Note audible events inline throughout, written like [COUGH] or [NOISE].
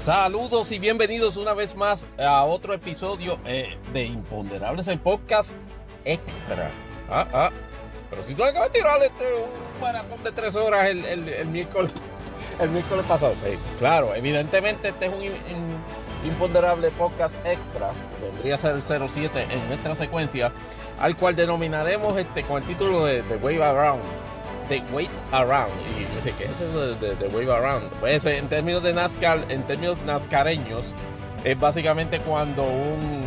Saludos y bienvenidos una vez más a otro episodio eh, de Imponderables, el podcast extra. Ah, ah. Pero si tú acabas de tirar este, un maratón de tres horas el, el, el miércoles, [LAUGHS] el miércoles pasado. Claro, evidentemente este es un, un imponderable podcast extra. Vendría a ser el 07 en nuestra secuencia, al cual denominaremos este con el título de The Wave Around. The Wave Around. Y yo sé que es eso de, The Wave Around. Pues en términos de NASCAR, en términos nascareños, es básicamente cuando un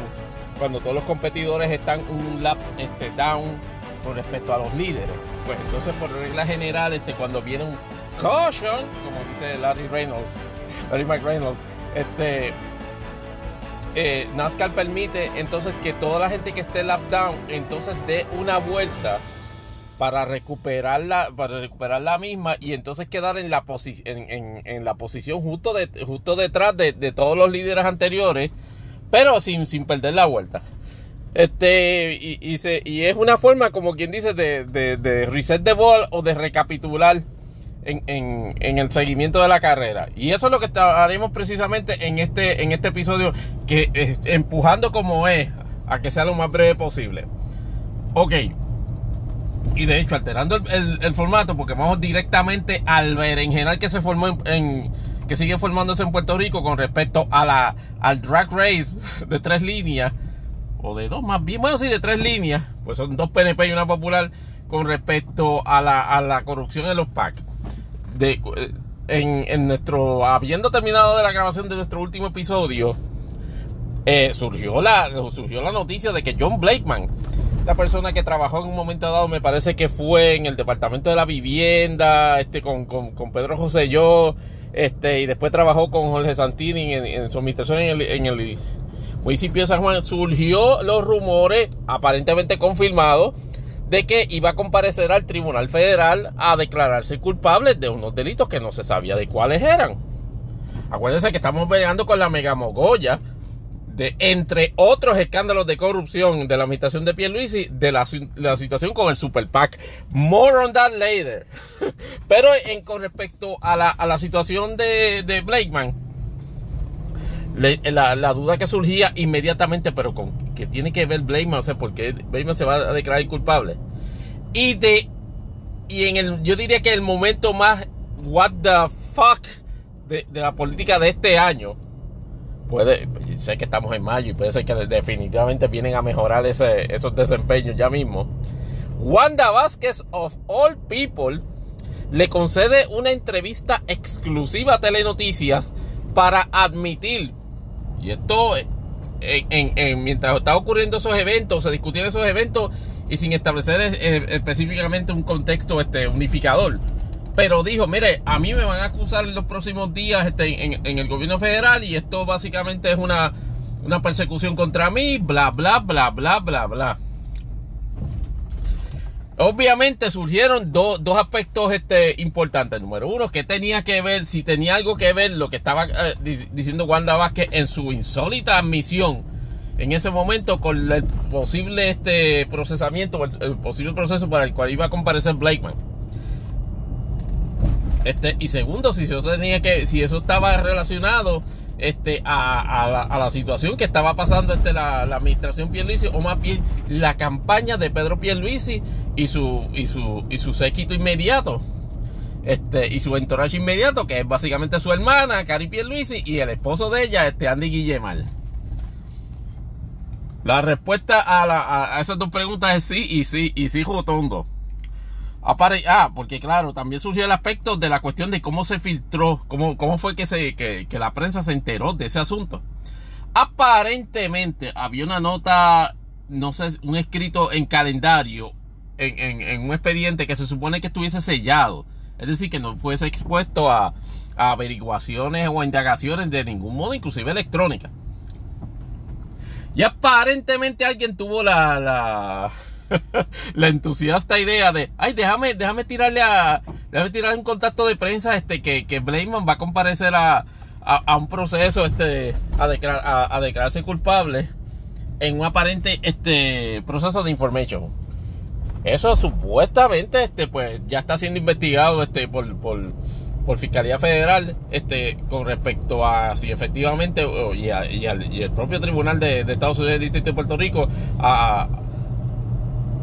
cuando todos los competidores están un lap este, down con respecto a los líderes. Pues entonces por regla general, este, cuando viene un caution, como dice Larry Reynolds, [LAUGHS] Larry McReynolds, este eh, NASCAR permite entonces que toda la gente que esté lap down entonces dé una vuelta para recuperarla, para recuperar la misma y entonces quedar en la, en, la posición justo, de, justo detrás de, de, todos los líderes anteriores, pero sin, sin perder la vuelta. Este, y, es una forma, como quien dice, de, de, de reset the ball o de recapitular en, el seguimiento de la carrera. Y eso es lo que haremos precisamente en este, en este episodio, que empujando como es a que sea lo más breve posible. Ok. Y de hecho, alterando el, el, formato, porque vamos directamente al berenjenal que se formó en, que sigue formándose en Puerto Rico con respecto a la, al drag race de tres líneas, o de dos más bien, bueno, sí, de tres líneas, pues son dos PNP y una popular, con respecto a la, a la corrupción en los PAC de, en, en, nuestro, habiendo terminado de la grabación de nuestro último episodio, eh, surgió, la, surgió la noticia de que John Blakeman, esta persona que trabajó en un momento dado, me parece que fue en el departamento de la vivienda, este, con, con, Pedro José Yo, este, y después trabajó con Jorge Santini en, su administración en el, en municipio de San Juan, surgió los rumores, aparentemente confirmados, de que iba a comparecer al Tribunal Federal a declararse culpable de unos delitos que no se sabía de cuáles eran. Acuérdense que estamos peleando con la megamogolla de, entre otros escándalos de corrupción de la administración de Pierluisi, de la, la situación con el Super PAC. More on that later. [LAUGHS] Pero en, con respecto a la, a la situación de, de Blakeman, la, la, duda que surgía inmediatamente, pero con que tiene que ver Blakeman, o sea, porque Blakeman se va a declarar culpable. Y de y en el yo diría que el momento más what the fuck de, de la política de este año puede sé que estamos en mayo y puede ser que definitivamente vienen a mejorar ese, esos desempeños ya mismo. Wanda Vázquez of all people le concede una entrevista exclusiva a Telenoticias para admitir y esto, en, en, en, mientras está ocurriendo esos eventos, se discutían esos eventos y sin establecer eh, específicamente un contexto este, unificador. Pero dijo, mire, a mí me van a acusar en los próximos días este, en, el gobierno federal y esto básicamente es una, una persecución contra mí, bla, bla, bla, bla, bla, bla. Obviamente surgieron do, dos aspectos este, importantes. Número uno, que tenía que ver, si tenía algo que ver lo que estaba eh, diciendo Wanda Vázquez en su insólita admisión en ese momento con el posible este procesamiento, el, el posible proceso para el cual iba a comparecer Blakeman. Este, y segundo, si eso tenía que, si eso estaba relacionado este, a, a, la, a, la, situación que estaba pasando este, la, la, administración Pierluisi, o más bien la campaña de Pedro Pierluisi y su, y su, y su séquito inmediato. Este, y su entourage inmediato, que es básicamente su hermana, Cari Pierluisi, y el esposo de ella, este, Andy Guillemar. La respuesta a, la, esas dos preguntas es sí y sí, y sí, Jotondo. Ah, porque claro, también surgió el aspecto de la cuestión de cómo se filtró, cómo, cómo fue que, se, que, la prensa se enteró de ese asunto. Aparentemente había una nota, no sé, un escrito en calendario, en, en, un expediente que se supone que estuviese sellado. Es decir, que no fuese expuesto a, a averiguaciones o a indagaciones de ningún modo, inclusive electrónica. Y aparentemente alguien tuvo la, la, [LAUGHS] la entusiasta idea de, ay, déjame, déjame tirarle a, déjame tirarle un contacto de prensa este que, que Blakeman va a comparecer a, a, a un proceso este, a, declarar, a, a, declararse culpable en un aparente este proceso de information. Eso supuestamente este, pues, ya está siendo investigado este, por, por, por Fiscalía Federal este, con respecto a si efectivamente, y, el propio Tribunal de, Estados Unidos Distrito de Puerto Rico,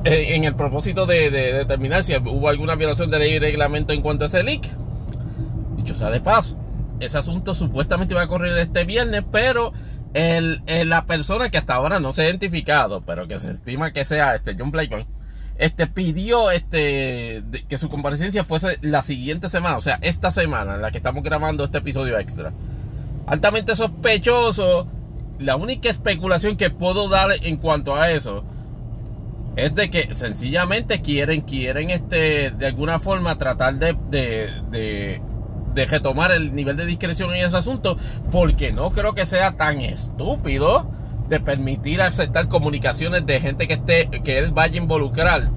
en el propósito de, determinar si hubo alguna violación de ley y reglamento en cuanto a ese leak. Dicho sea de paso, ese asunto supuestamente va a correr este viernes, pero el, la persona que hasta ahora no se ha identificado, pero que se estima que sea este John Blakeman, este pidió este que su comparecencia fuese la siguiente semana, o sea, esta semana en la que estamos grabando este episodio extra. Altamente sospechoso. La única especulación que puedo dar en cuanto a eso es de que sencillamente quieren, quieren este, de alguna forma tratar de, de de retomar el nivel de discreción en ese asunto, porque no creo que sea tan estúpido de permitir aceptar comunicaciones de gente que esté, que él vaya a involucrar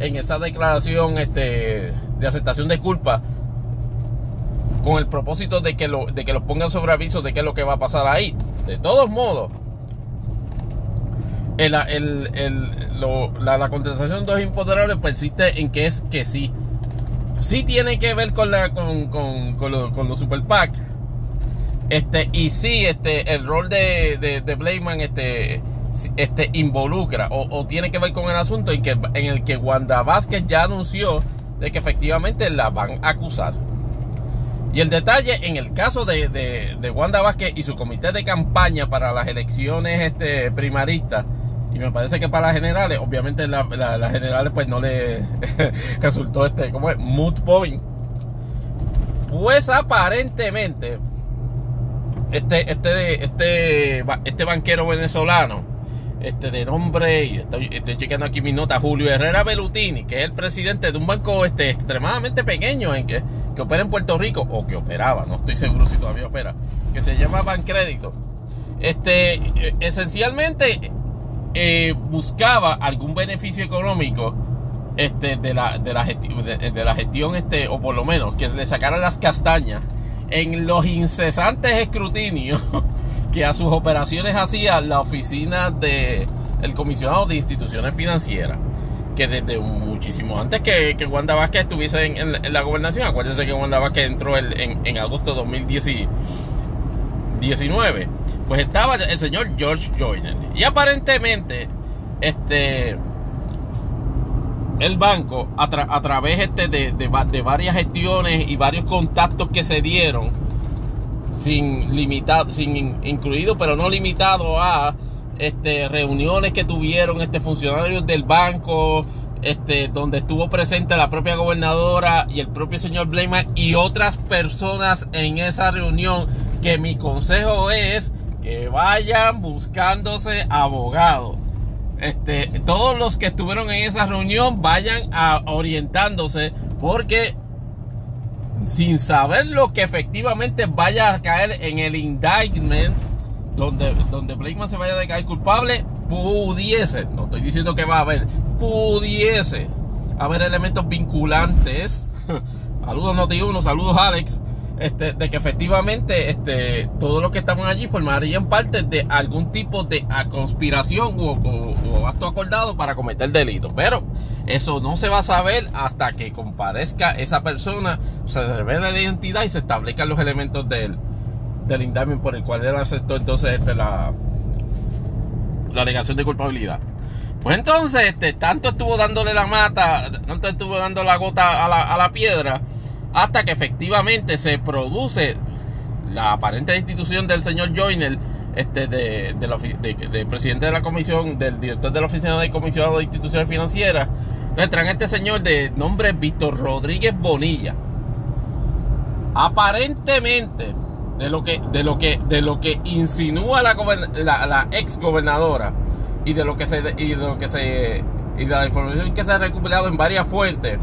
en esa declaración este, de aceptación de culpa con el propósito de que lo, de que lo pongan sobre aviso de qué es lo que va a pasar ahí. De todos modos, el, la, la contestación de los imponderables persiste en que es que sí sí tiene que ver con la con, con, con, los Super PAC. Este, y sí, este, el rol de, de, de Blayman este, este, involucra o, tiene que ver con el asunto en, que, en el que Wanda Vázquez ya anunció de que efectivamente la van a acusar. Y el detalle en el caso de, de, de Wanda Vázquez y su comité de campaña para las elecciones este, primaristas, y me parece que para las generales, obviamente las generales pues no le [LAUGHS] resultó este, como es? Mood point. Pues aparentemente, este, este, este, este banquero venezolano, este de nombre, y estoy, chequeando aquí mi nota, Julio Herrera Belutini, que es el presidente de un banco este, extremadamente pequeño en que, que opera en Puerto Rico, o que operaba, no estoy seguro si todavía opera, que se llama Bancrédito. Este, esencialmente, eh, buscaba algún beneficio económico este, de, la, de, la gestión, de, la gestión, este, o por lo menos que le sacaran las castañas en los incesantes escrutinios [LAUGHS] que a sus operaciones hacía la oficina de el comisionado de instituciones financieras que desde muchísimo antes que, que Wanda Vázquez estuviese en, la gobernación, acuérdense que Wanda Vázquez entró en, en agosto de 2019 pues estaba el señor George Joyner. Y aparentemente, este, el banco, a, través este de, de, varias gestiones y varios contactos que se dieron, sin limitado, sin incluido, pero no limitado a este, reuniones que tuvieron este, funcionarios del banco, este, donde estuvo presente la propia gobernadora y el propio señor Blayman y otras personas en esa reunión, que mi consejo es que vayan buscándose abogados. Este, todos los que estuvieron en esa reunión vayan a, orientándose porque sin saber lo que efectivamente vaya a caer en el indictment donde, donde Blakeman se vaya a caer culpable, pudiese, no estoy diciendo que va a haber, pudiese haber elementos vinculantes. [LAUGHS] saludos Noti1, saludos Alex este, de que efectivamente este, todos los que estaban allí formarían parte de algún tipo de conspiración o, acto acordado para cometer delito. Pero eso no se va a saber hasta que comparezca esa persona, se revele la identidad y se establezcan los elementos del, del indictment por el cual él aceptó entonces este, la, la alegación de culpabilidad. Pues entonces, este, tanto estuvo dándole la mata, tanto estuvo dando la gota a la, a la piedra, hasta que efectivamente se produce la aparente destitución del señor Joyner, este, de, de, presidente de la comisión, del director de la oficina de comisionado de instituciones financieras, entonces traen este señor de nombre Víctor Rodríguez Bonilla. Aparentemente, de lo que, de lo que, de lo que insinúa la, la, ex gobernadora y de lo que se, y de lo que se, y de la información que se ha recuperado en varias fuentes,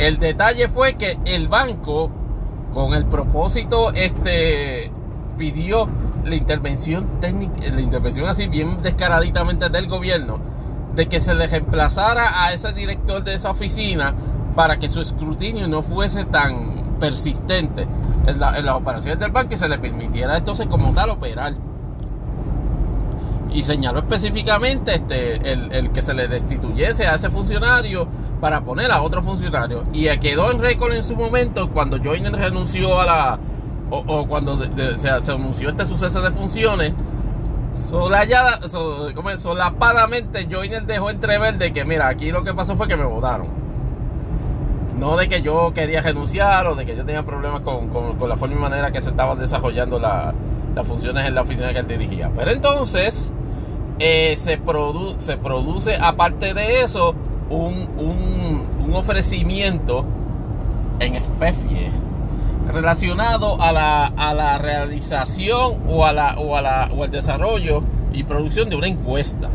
el detalle fue que el banco, con el propósito, este, pidió la intervención técnica, la intervención así bien descaraditamente del gobierno, de que se le reemplazara a ese director de esa oficina para que su escrutinio no fuese tan persistente en, las operaciones del banco y se le permitiera entonces como tal operar. Y señaló específicamente este, el que se le destituyese a ese funcionario para poner a otro funcionario. Y quedó en récord en su momento cuando Joyner renunció a la. o, cuando se, anunció este suceso de funciones. Solayada, solapadamente Joyner dejó entrever de que, mira, aquí lo que pasó fue que me votaron. No de que yo quería renunciar o de que yo tenía problemas con, con, la forma y manera que se estaban desarrollando las funciones en la oficina que él dirigía. Pero entonces eh, se, se produce, aparte de eso, un, un, ofrecimiento en especie relacionado a la, a la realización o, a la, o, a la, o al desarrollo y producción de una encuesta.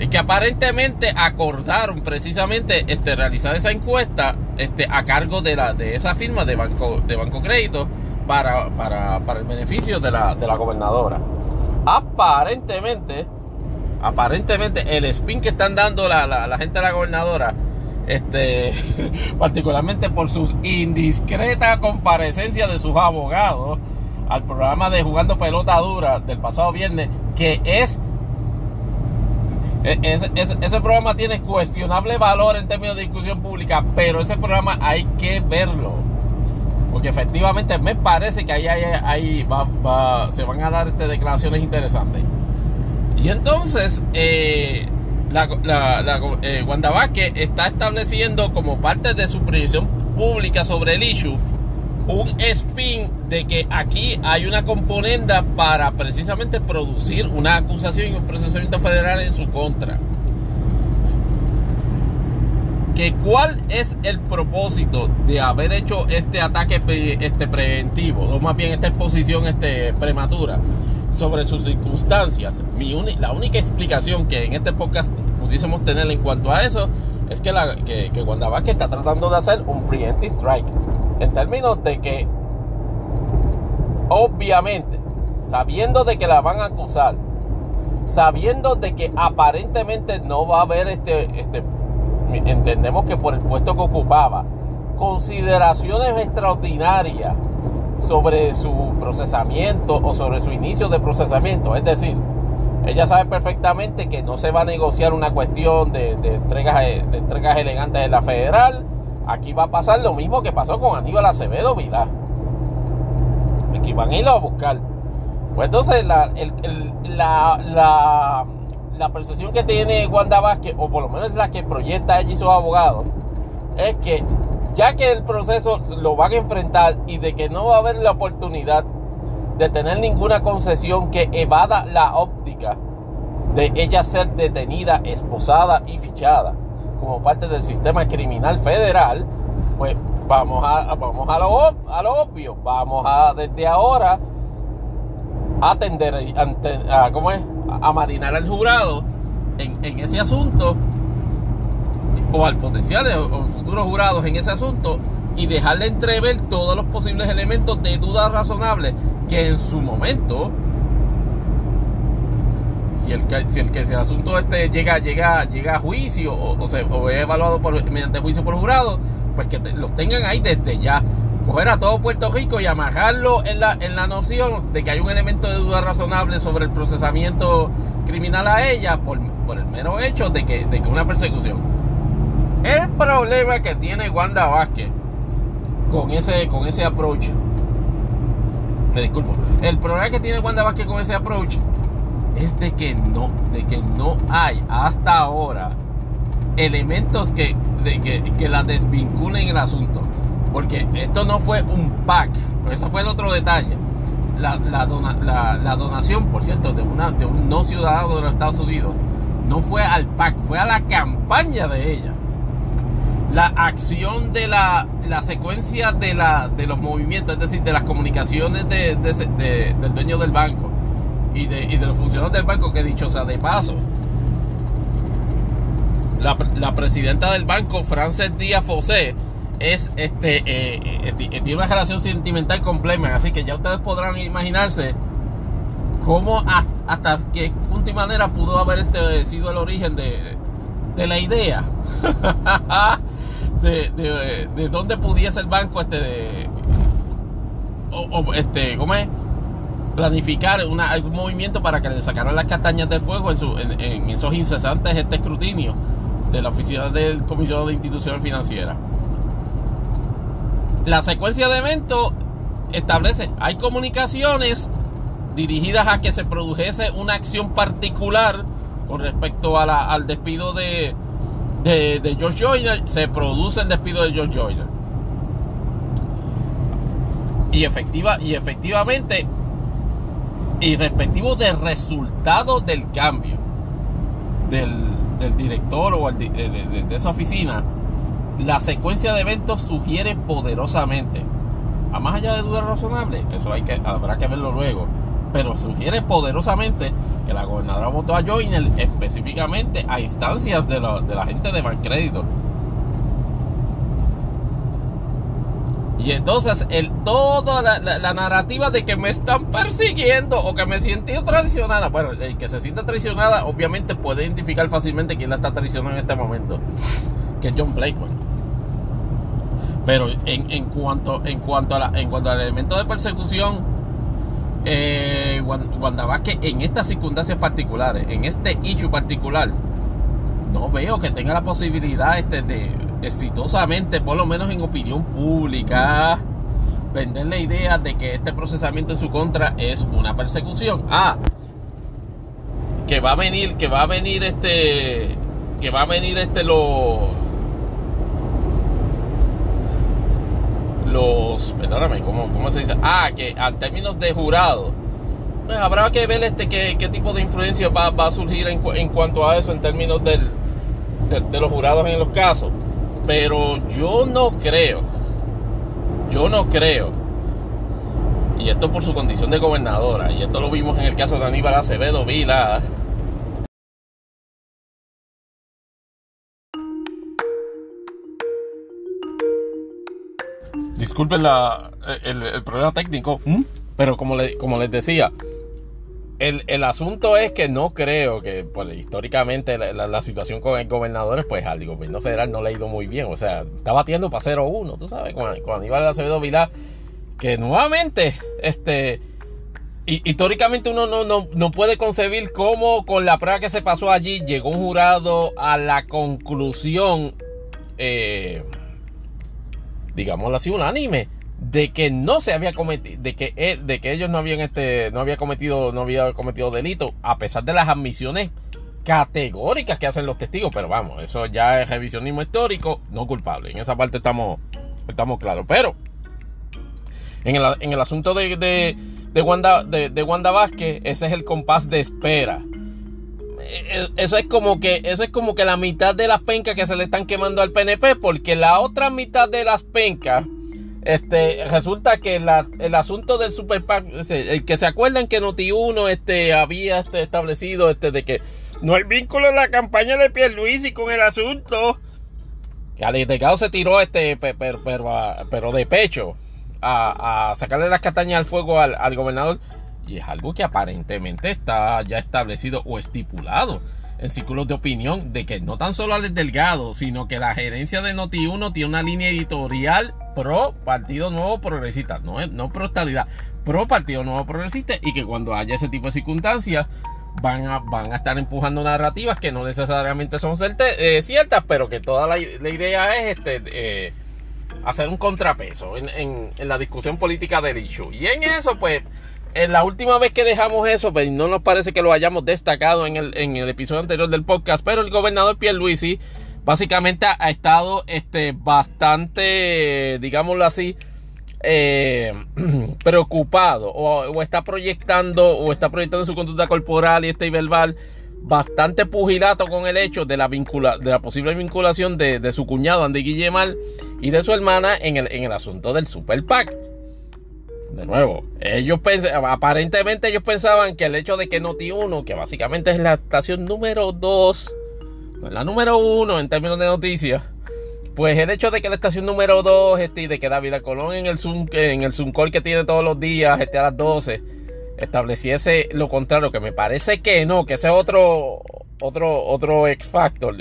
Y que aparentemente acordaron precisamente este, realizar esa encuesta este, a cargo de, la, de esa firma de Banco, de banco Crédito para, para, para el beneficio de la, de la gobernadora. Aparentemente, aparentemente el spin que están dando la, gente de la gobernadora, este, [LAUGHS] particularmente por sus indiscretas comparecencias de sus abogados al programa de Jugando Pelota Dura del pasado viernes, que es e, ese programa tiene cuestionable valor en términos de discusión pública, pero ese programa hay que verlo. Porque efectivamente me parece que ahí, ahí, se van a dar este, declaraciones interesantes. Y entonces, eh, la, la, eh, Wanda Vázquez está estableciendo como parte de su proyección pública sobre el issue un spin de que aquí hay una componenda para precisamente producir una acusación y un procesamiento federal en su contra. Que cuál es el propósito de haber hecho este ataque este preventivo, o más bien esta exposición este, prematura sobre sus circunstancias. Mi la única explicación que en este podcast pudiésemos tener en cuanto a eso es que, la, que, que Wanda está tratando de hacer un preemptive strike. En términos de que, obviamente, sabiendo de que la van a acusar, sabiendo de que aparentemente no va a haber este, este entendemos que por el puesto que ocupaba, consideraciones extraordinarias sobre su procesamiento o sobre su inicio de procesamiento. Es decir, ella sabe perfectamente que no se va a negociar una cuestión de, entregas, de entregas elegantes de la federal. Aquí va a pasar lo mismo que pasó con Aníbal Acevedo Vilá. Aquí van a irlo a buscar. Pues entonces la, la, la, percepción que tiene Wanda Vázquez, o por lo menos la que proyecta allí sus abogados, es que ya que el proceso lo van a enfrentar y de que no va a haber la oportunidad de tener ninguna concesión que evada la óptica de ella ser detenida, esposada y fichada como parte del sistema criminal federal, pues vamos a, vamos a, lo, a obvio, vamos a desde ahora atender, a, ¿cómo es? a marinar al jurado en ese asunto o al potencial o futuros jurados en ese asunto y dejarle entrever todos los posibles elementos de duda razonable que en su momento si el, si el, que el asunto este llega, llega, llega a juicio o, se, o es evaluado por, mediante juicio por jurado, pues que los tengan ahí desde ya. Coger a todo Puerto Rico y amarrarlo en la, en la noción de que hay un elemento de duda razonable sobre el procesamiento criminal a ella por, por el mero hecho de que, de que una persecución. El problema que tiene Wanda Vázquez con ese, con ese approach, me disculpo, el problema que tiene Wanda Vázquez con ese approach es de que no, de que no hay hasta ahora elementos que, de que, que la desvinculen el asunto. Porque esto no fue un pack, eso fue el otro detalle. La, la, la, donación, por cierto, de, una, de un no ciudadano de los Estados Unidos, no fue al PAC, fue a la campaña de ella la acción de la, la secuencia de, la, de los movimientos, es decir, de las comunicaciones de, del dueño del banco y de, y de los funcionarios del banco, que dicho sea de paso, la, la presidenta del banco, Frances Díaz Fosé, es este eh, eh, eh, tiene una relación sentimental con Playman, así que ya ustedes podrán imaginarse cómo hasta qué punto y manera pudo haber este sido el origen de, de la idea. [LAUGHS] de, de, de dónde pudiese el banco este de, o, este ¿cómo es? planificar una, algún movimiento para que le sacaran las castañas del fuego en, su, en, esos incesantes este escrutinio de la Oficina del Comisionado de Instituciones Financieras. La secuencia de eventos establece, hay comunicaciones dirigidas a que se produjese una acción particular con respecto al despido de, de, George Joyner, se produce el despido de George Joyner. Y, efectiva, y efectivamente, y respectivo del resultado del cambio del, director o de, de, esa oficina, la secuencia de eventos sugiere poderosamente, a más allá de duda razonable, eso hay que, habrá que verlo luego, pero sugiere poderosamente que la gobernadora votó a Joyner específicamente a instancias de, la gente de Bancrédito. Y entonces el, toda la, narrativa de que me están persiguiendo o que me siento traicionada, bueno, el que se sienta traicionada obviamente puede identificar fácilmente quién la está traicionando en este momento, que es John Blakewell. Pero en, en, cuanto, en, cuanto a en cuanto al elemento de persecución, eh, Wanda Vázquez en estas circunstancias particulares, en este issue particular, no veo que tenga la posibilidad este, de exitosamente, por lo menos en opinión pública, vender la idea de que este procesamiento en su contra es una persecución. Ah, que va a venir, que va a venir este, que va a venir este lo los, perdóname, ¿cómo, ¿cómo, se dice? Ah, que a términos de jurado, pues habrá que ver este qué, qué tipo de influencia va, va a surgir en, cuanto a eso en términos del, de, los jurados en los casos. Pero yo no creo, yo no creo, y esto por su condición de gobernadora, y esto lo vimos en el caso de Aníbal Acevedo Vila, disculpen la, el, problema técnico, pero como, como les decía, el, asunto es que no creo que pues, históricamente la, situación con el gobernador, pues al gobierno federal no le ha ido muy bien. O sea, está batiendo para 0-1, tú sabes, con, con Aníbal Acevedo Vilá, que nuevamente, este, históricamente uno no, no, no, puede concebir cómo con la prueba que se pasó allí llegó un jurado a la conclusión eh, digámoslo así, unánime de que no se había cometido, de que, de que ellos no habían este, no había cometido, no había cometido delito, a pesar de las admisiones categóricas que hacen los testigos, pero vamos, eso ya es revisionismo histórico, no culpable. En esa parte estamos, estamos claros. Pero en el, en el asunto de, de, de Wanda, de, de Wanda Vázquez, ese es el compás de espera. Eh, eso es como que eso es como que la mitad de las pencas que se le están quemando al PNP porque la otra mitad de las pencas este resulta que el asunto del super el que se acuerdan que Noti1 este había este, establecido este de que no hay vínculo en la campaña de Pierluisi con el asunto que delegado se tiró este pero, pero, de pecho a, sacarle las castañas al fuego al, al gobernador y es algo que aparentemente está ya establecido o estipulado en círculos de opinión de que no tan solo Alex Delgado, sino que la gerencia de Noti1 tiene una línea editorial pro Partido Nuevo Progresista, no, no pro estabilidad, pro Partido Nuevo Progresista y que cuando haya ese tipo de circunstancias van a, van a estar empujando narrativas que no necesariamente son eh, ciertas, pero que toda la, idea es este, eh, hacer un contrapeso en, en la discusión política del issue. Y en eso pues la última vez que dejamos eso, pues no nos parece que lo hayamos destacado en el, en el episodio anterior del podcast, pero el gobernador Pierluisi básicamente ha estado este, bastante, digámoslo así, eh, [CLEARS THROAT] preocupado o, está proyectando o está proyectando su conducta corporal y este verbal bastante pugilato con el hecho de la, vincula, de la posible vinculación de, su cuñado Andy Guillemal y de su hermana en el, en el asunto del Super PAC de nuevo, ellos aparentemente ellos pensaban que el hecho de que Noti 1, que básicamente es la estación número 2, no es la número 1 en términos de noticias, pues el hecho de que la estación número 2 este, de que David Colón en el Zoom, en el Zoom call que tiene todos los días, este, a las 12, estableciese lo contrario, que me parece que no, que ese es otro, otro, otro X factor.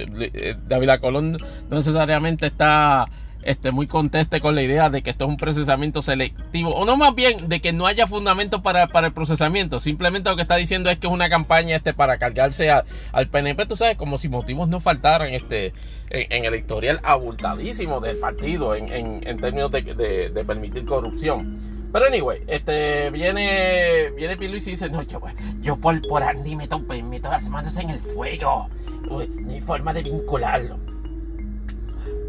David Colón no necesariamente está este, muy conteste con la idea de que esto es un procesamiento selectivo, o no más bien de que no haya fundamento para, para el procesamiento, simplemente lo que está diciendo es que es una campaña este, para cargarse al PNP, tú sabes, como si motivos no faltaran este, en, el historial abultadísimo del partido en, en, términos de, de, permitir corrupción. Pero anyway, este viene viene y dice, no, yo, yo por, por Andy meto, meto las manos en el fuego. no hay forma de vincularlo.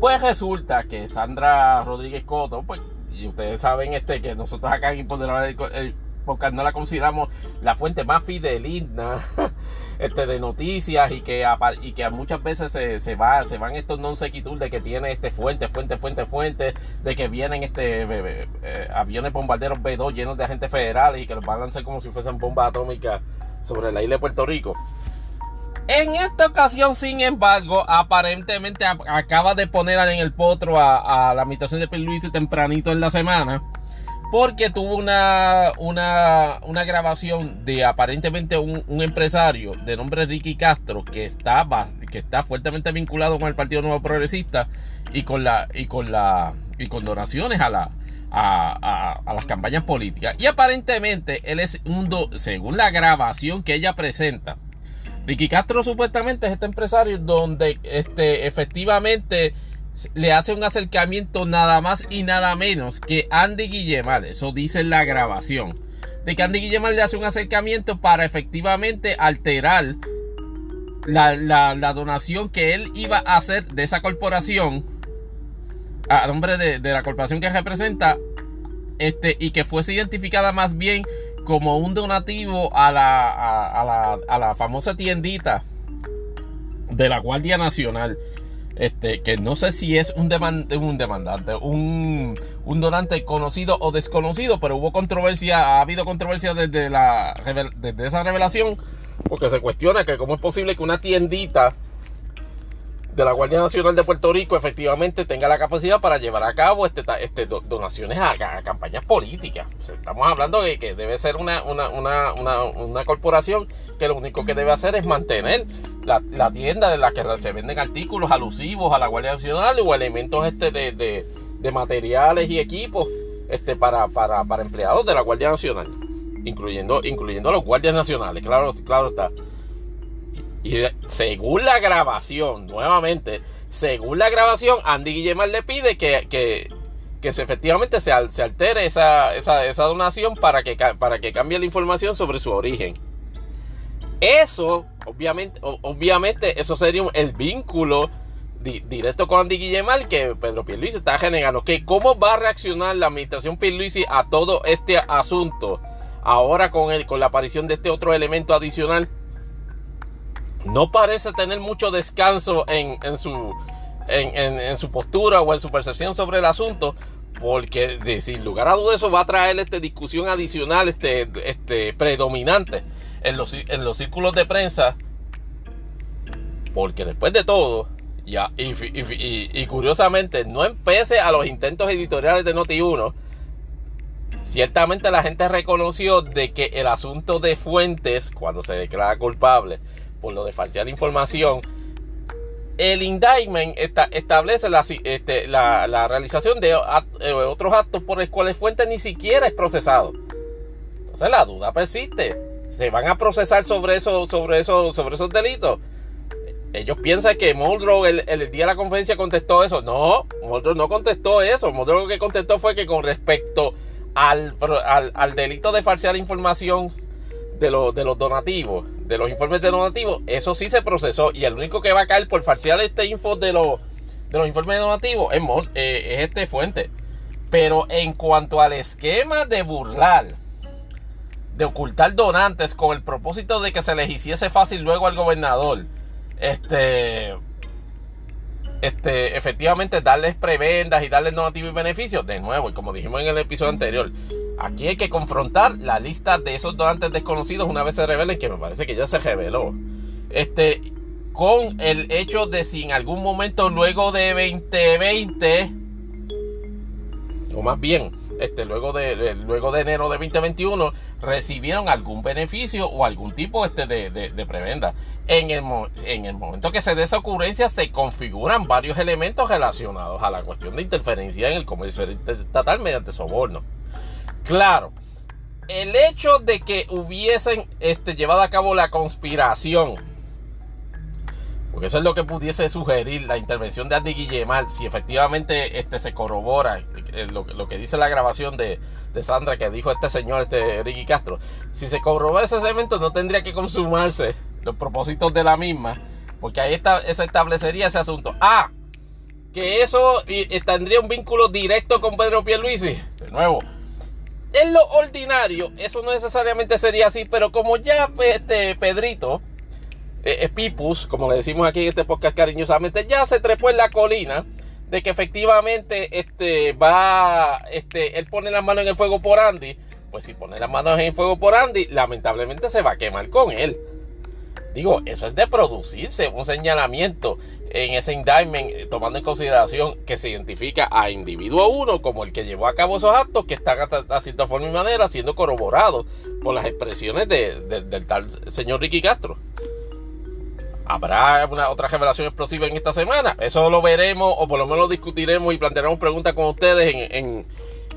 Pues resulta que Sandra Rodríguez Coto, pues, y ustedes saben este que nosotros acá en Imponderable el, no la consideramos la fuente más fidelina [LAUGHS] este, de noticias y que, y que muchas veces se, se, va, se van estos non sequitur de que tiene este fuente, fuente, fuente, fuente, de que vienen este eh, aviones bombarderos B2 llenos de agentes federales y que los van a lanzar como si fuesen bombas atómicas sobre la isla de Puerto Rico. En esta ocasión, sin embargo, aparentemente acaba de poner en el potro a, la administración de Luis tempranito en la semana. Porque tuvo una, una, grabación de aparentemente un, empresario de nombre Ricky Castro que está, que está fuertemente vinculado con el Partido Nuevo Progresista y con la y con la y con donaciones a la a, las campañas políticas. Y aparentemente él es un según la grabación que ella presenta, Ricky Castro supuestamente es este empresario donde este, efectivamente le hace un acercamiento nada más y nada menos que Andy Guillemar. Eso dice la grabación. De que Andy Guillemar le hace un acercamiento para efectivamente alterar la, donación que él iba a hacer de esa corporación a nombre de, de la corporación que representa este, y que fuese identificada más bien como un donativo a la, a, la, a la famosa tiendita de la Guardia Nacional. Este, que no sé si es un, un demandante, un, un, donante conocido o desconocido, pero hubo controversia, ha habido controversia desde, la, desde esa revelación, porque se cuestiona que cómo es posible que una tiendita de la Guardia Nacional de Puerto Rico efectivamente tenga la capacidad para llevar a cabo este, este donaciones a, campañas políticas. estamos hablando de que debe ser una, una, corporación que lo único que debe hacer es mantener la, tienda de la que se venden artículos alusivos a la Guardia Nacional o elementos este de, materiales y equipos este, para, para, para, empleados de la Guardia Nacional, incluyendo, incluyendo a los guardias nacionales, claro, claro está. Según la grabación, nuevamente, según la grabación, Andy Guillemar le pide que, que, se, efectivamente se, se altere esa, esa, donación para que, para que cambie la información sobre su origen. Eso, obviamente, obviamente eso sería el vínculo directo con Andy Guillemar que Pedro Pierluisi está generando. Que ¿Cómo va a reaccionar la administración Pierluisi a todo este asunto? Ahora con, el, con la aparición de este otro elemento adicional no parece tener mucho descanso en, su, postura o en su percepción sobre el asunto, porque de, sin lugar a dudas eso va a traer esta discusión adicional este, este, predominante en los, en los círculos de prensa, porque después de todo, ya, y, curiosamente, no empece a los intentos editoriales de Noti1, ciertamente la gente reconoció de que el asunto de Fuentes, cuando se declara culpable, por lo de falsear información, el indictment establece este, la, realización de eh, otros actos por los cuales Fuente ni siquiera es procesado. Entonces la duda persiste. ¿Se van a procesar sobre eso, sobre eso, sobre esos delitos? Ellos piensan que Muldrow el, día de la conferencia contestó eso. No, Muldrow no contestó eso. Muldrow lo que contestó fue que con respecto al, delito de falsear información de los donativos, de los informes de donativos, eso sí se procesó. Y el único que va a caer por falsear este info de, los, de los informes donativos es, eh, es este fuente. Pero en cuanto al esquema de burlar, de ocultar donantes con el propósito de que se les hiciese fácil luego al gobernador, este, este, efectivamente darles prebendas y darles donativos y beneficios, de nuevo, y como dijimos en el episodio anterior, Aquí hay que confrontar la lista de esos donantes desconocidos una vez se revelen, que me parece que ya se reveló. Este, con el hecho de si en algún momento luego de 2020, o más bien, este, luego, de, luego de enero de 2021, recibieron algún beneficio o algún tipo este, de, de, prebenda. En el, en el momento que se dé esa ocurrencia, se configuran varios elementos relacionados a la cuestión de interferencia en el comercio estatal mediante soborno. Claro, el hecho de que hubiesen este, llevado a cabo la conspiración porque eso es lo que pudiese sugerir la intervención de Andy Guillemar, si efectivamente este, se corrobora eh, lo, que dice la grabación de, Sandra que dijo este señor, este Ricky Castro. Si se corrobora ese elemento, no tendría que consumarse los propósitos de la misma, porque ahí está, se establecería ese asunto. Ah, que eso tendría un vínculo directo con Pedro Pierluisi. De nuevo, en lo ordinario, eso no necesariamente sería así, pero como ya este Pedrito eh, eh, Pipus, como le decimos aquí en este podcast cariñosamente, ya se trepó en la colina de que efectivamente este, va, este, él pone las manos en el fuego por Andy. Pues si pone las manos en el fuego por Andy, lamentablemente se va a quemar con él. Digo, eso es de producirse un señalamiento en ese indictment, eh, tomando en consideración que se identifica a individuo uno como el que llevó a cabo esos actos que están a, cierta forma y manera siendo corroborados por las expresiones del tal señor Ricky Castro. ¿Habrá una, otra revelación explosiva en esta semana? Eso lo veremos o por lo menos lo discutiremos y plantearemos preguntas con ustedes en,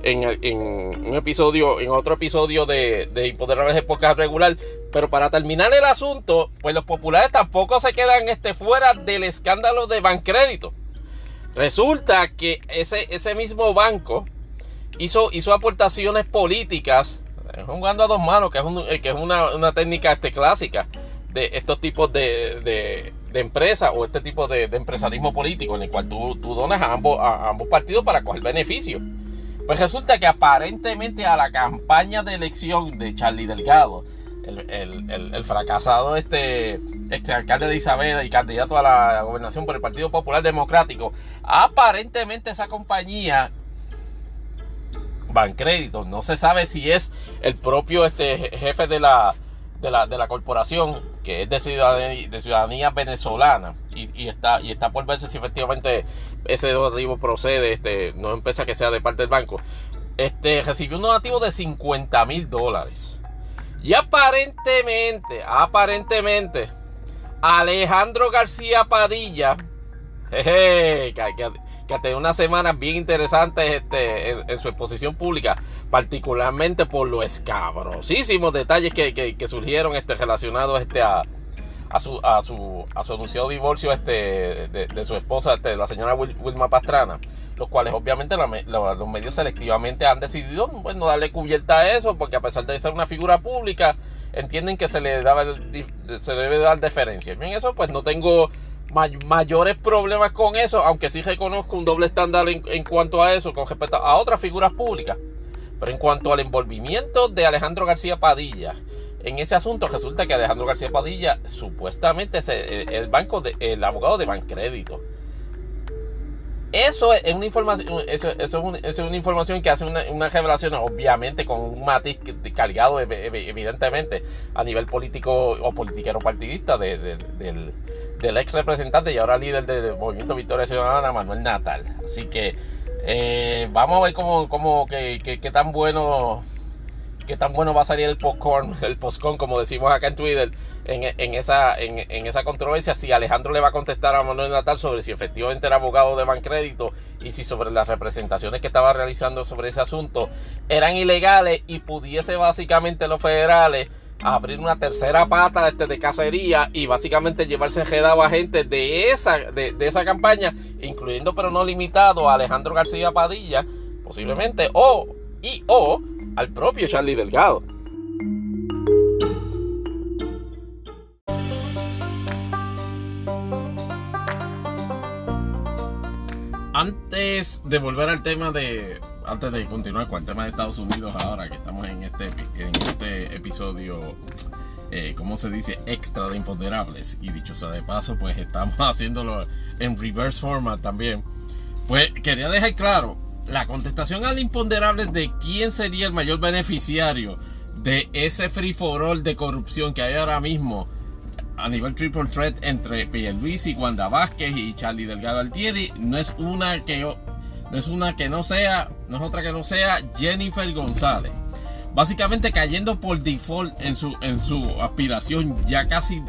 un episodio, en otro episodio de, de Imponderables de Podcast regular. Pero para terminar el asunto, pues los populares tampoco se quedan este, fuera del escándalo de Bancrédito. Resulta que ese, ese mismo banco hizo, hizo aportaciones políticas, jugando a dos manos, que es, que es una, una técnica este, clásica de estos tipos de, de, empresas o este tipo de, empresarismo político en el cual tú, tú donas a ambos, a ambos partidos para coger beneficio. Pues resulta que aparentemente a la campaña de elección de Charlie Delgado, el, fracasado este, este alcalde de Isabela y candidato a la gobernación por el Partido Popular Democrático, aparentemente esa compañía Bancrédito, no se sabe si es el propio este jefe de la, de la, de la corporación que es de ciudadanía, de ciudadanía venezolana y, está y está por verse si efectivamente ese donativo procede, este, no empieza que sea de parte del banco, este, recibió un donativo de 50 mil dólares. Y aparentemente, aparentemente, Alejandro García Padilla, [LAUGHS] jeje, que ha tenido unas semanas bien interesantes este, en, su exposición pública, particularmente por los escabrosísimos detalles que, surgieron este, relacionados este, a, su, a, su, a su anunciado divorcio este, de, su esposa, este, la señora Wilma Pastrana, los cuales obviamente los medios selectivamente han decidido bueno, no darle cubierta a eso, porque a pesar de ser una figura pública, entienden que se le, daba, se le debe dar deferencia. En eso pues no tengo mayores problemas con eso, aunque sí reconozco un doble estándar en, cuanto a eso con respecto a otras figuras públicas. Pero en cuanto al envolvimiento de Alejandro García Padilla, en ese asunto resulta que Alejandro García Padilla supuestamente es el, banco de, el abogado de Bancrédito. Eso es una información, eso, es, una información que hace una, revelación, obviamente, con un matiz cargado, evidentemente, a nivel político o politiquero partidista del, del ex representante y ahora líder del Movimiento Victoria Ciudadana, Manuel Natal. Así que eh, vamos a ver cómo, cómo qué, qué, tan bueno qué tan bueno va a salir el popcorn, el postcon, como decimos acá en Twitter, en, esa, en, esa controversia, si Alejandro le va a contestar a Manuel Natal sobre si efectivamente era abogado de Bancrédito y si sobre las representaciones que estaba realizando sobre ese asunto eran ilegales y pudiese básicamente los federales abrir una tercera pata este, de cacería y básicamente llevarse enredado a gente de esa, de, esa campaña, incluyendo pero no limitado a Alejandro García Padilla, posiblemente, o y o al propio Charlie Delgado. Antes de volver al tema de antes de continuar con el tema de Estados Unidos ahora que estamos en este, en este episodio, eh, ¿cómo se dice? Extra de imponderables. Y dicho sea de paso, pues estamos [LAUGHS] haciéndolo en reverse format también. Pues quería dejar claro la contestación al imponderable de quién sería el mayor beneficiario de ese free for all de corrupción que hay ahora mismo a nivel triple threat entre y Wanda Vázquez y Charlie Delgado Altieri no es una que yo no es una que no sea, no es otra que no sea Jennifer González. Básicamente cayendo por default en su, en su aspiración ya casi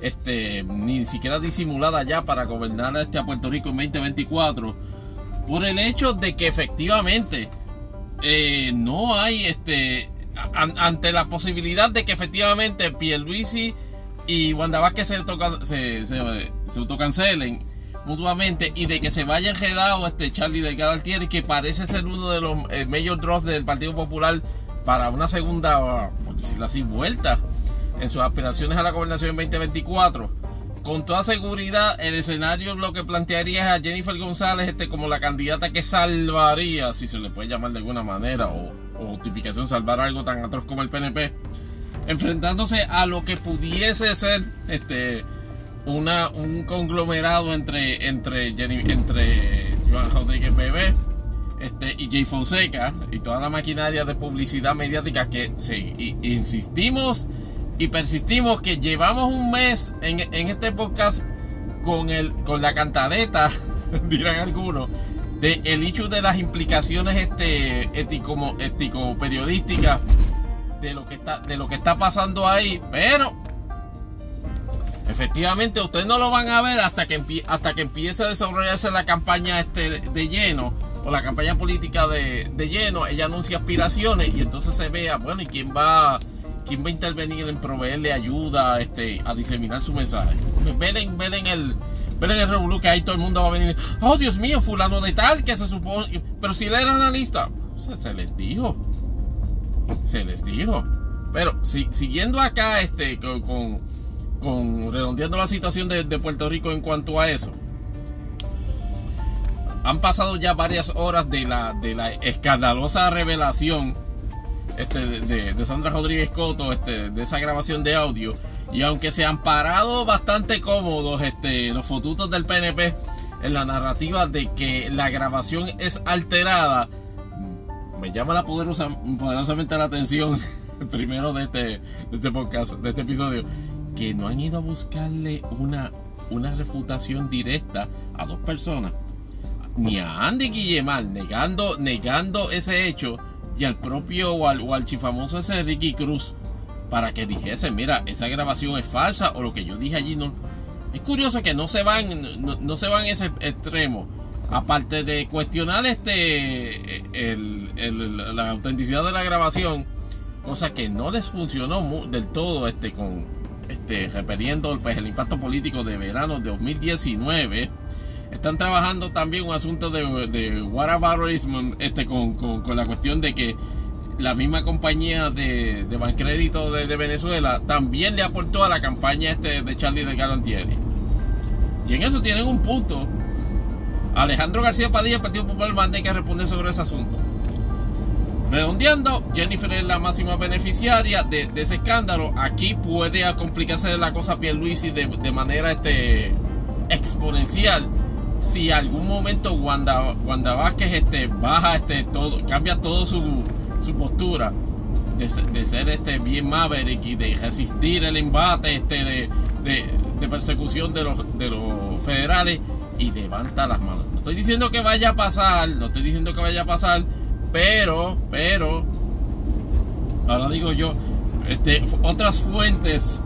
este, ni siquiera disimulada ya para gobernar este a Puerto Rico en 2024 por el hecho de que efectivamente eh, no hay este ante la posibilidad de que efectivamente Pierluisi y Wanda Vázquez se, se, se, autocancelen mutuamente y de que se vaya enredado este Charlie Delgado Altieri que parece ser uno de los eh, mayor draws del Partido Popular para una segunda, por decirlo así, vuelta en sus aspiraciones a la gobernación en 2024. Con toda seguridad, el escenario lo que plantearía es a Jennifer González este, como la candidata que salvaría, si se le puede llamar de alguna manera, o, justificación salvar algo tan atroz como el PNP, enfrentándose a lo que pudiese ser este, una, un conglomerado entre, entre, entre Joan Rodríguez Bebé este, y Jay Fonseca y toda la maquinaria de publicidad mediática que insistimos y persistimos que llevamos un mes en, este podcast con, el, con la cantaleta, [LAUGHS] dirán algunos, de el hecho de las implicaciones este, ético, ético periodísticas de lo que está de lo que está pasando ahí, pero efectivamente ustedes no lo van a ver hasta que hasta que empiece a desarrollarse la campaña este de lleno o la campaña política de, de lleno, ella anuncia aspiraciones y entonces se vea, bueno, ¿y quién va ¿quién va a intervenir en proveerle ayuda este, a diseminar su mensaje? Ven en, ven en el ven en el revolú que ahí todo el mundo va a venir, oh Dios mío, fulano de tal que se supone, pero si él era analista, se, se les dijo, se les dijo. Pero si, siguiendo acá este con, con, redondeando la situación de, de Puerto Rico en cuanto a eso, han pasado ya varias horas de la, de la escandalosa revelación este, de, Sandra Rodríguez Coto, este, de esa grabación de audio. Y aunque se han parado bastante cómodos este, los fotutos del PNP en la narrativa de que la grabación es alterada, me llama la poderosa, poderosamente la atención, [LAUGHS] primero de este, de este podcast, de este episodio, que no han ido a buscarle una, una refutación directa a dos personas, ni a Andy Guillemar, negando, negando ese hecho, y al propio o al, o chifamoso ese Ricky Cruz para que dijese, mira, esa grabación es falsa o lo que yo dije allí no... Es curioso que no se van, no, se van a ese extremo. Aparte de cuestionar este la autenticidad de la grabación, cosa que no les funcionó del todo este con este refiriendo pues, el impacto político de verano de 2019 están trabajando también un asunto de, de este, con, con, la cuestión de que la misma compañía de, de Bancrédito de, Venezuela también le aportó a la campaña este de Charlie de Galantieri. Y en eso tienen un punto. Alejandro García Padilla, Partido Popular, manda que responder sobre ese asunto. Redondeando, Jennifer es la máxima beneficiaria de, ese escándalo. Aquí puede complicarse la cosa a Pierluisi de, de manera este, exponencial si algún momento Wanda, Wanda Vázquez este, baja este, todo, cambia todo su, su postura de, ser este bien maverick y de resistir el embate este de, de, persecución de los, de los federales y levanta las manos. No estoy diciendo que vaya a pasar, no estoy diciendo que vaya a pasar, pero, pero, ahora digo yo, este, otras fuentes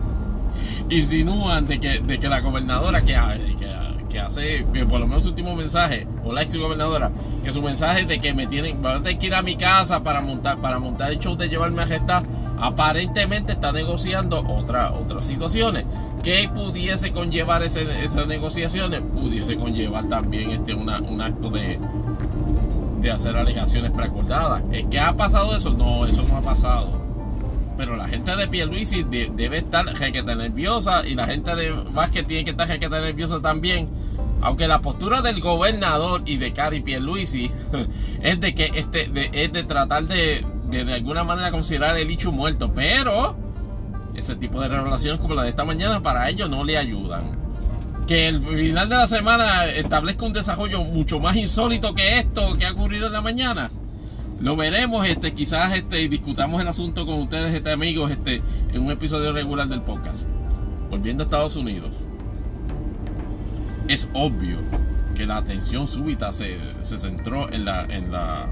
insinúan de que, de que la gobernadora que, que que hace, por lo menos su último mensaje, o la ex gobernadora, que su mensaje de que me tienen, van a tener que ir a mi casa para montar, para montar el show de llevarme a gestar, aparentemente está negociando otra, otras situaciones. que pudiese conllevar esas negociaciones? Pudiese conllevar también este, una, un acto de, de hacer alegaciones preacordadas. ¿Es que ha pasado eso? No, eso no ha pasado. Pero la gente de Pierluisi debe estar requeta nerviosa y la gente de Vázquez tiene que estar requeta nerviosa también aunque la postura del gobernador y de Cari Pierluisi [LAUGHS] es de que este es de tratar de, de, alguna manera considerar el hecho muerto, pero ese tipo de revelaciones como la de esta mañana para ellos no le ayudan. Que el final de la semana establezca un desarrollo mucho más insólito que esto que ha ocurrido en la mañana. Lo veremos, este, quizás este, discutamos el asunto con ustedes, este, amigos, este, en un episodio regular del podcast. Volviendo a Estados Unidos es obvio que la atención súbita se, se centró en, la, en, la,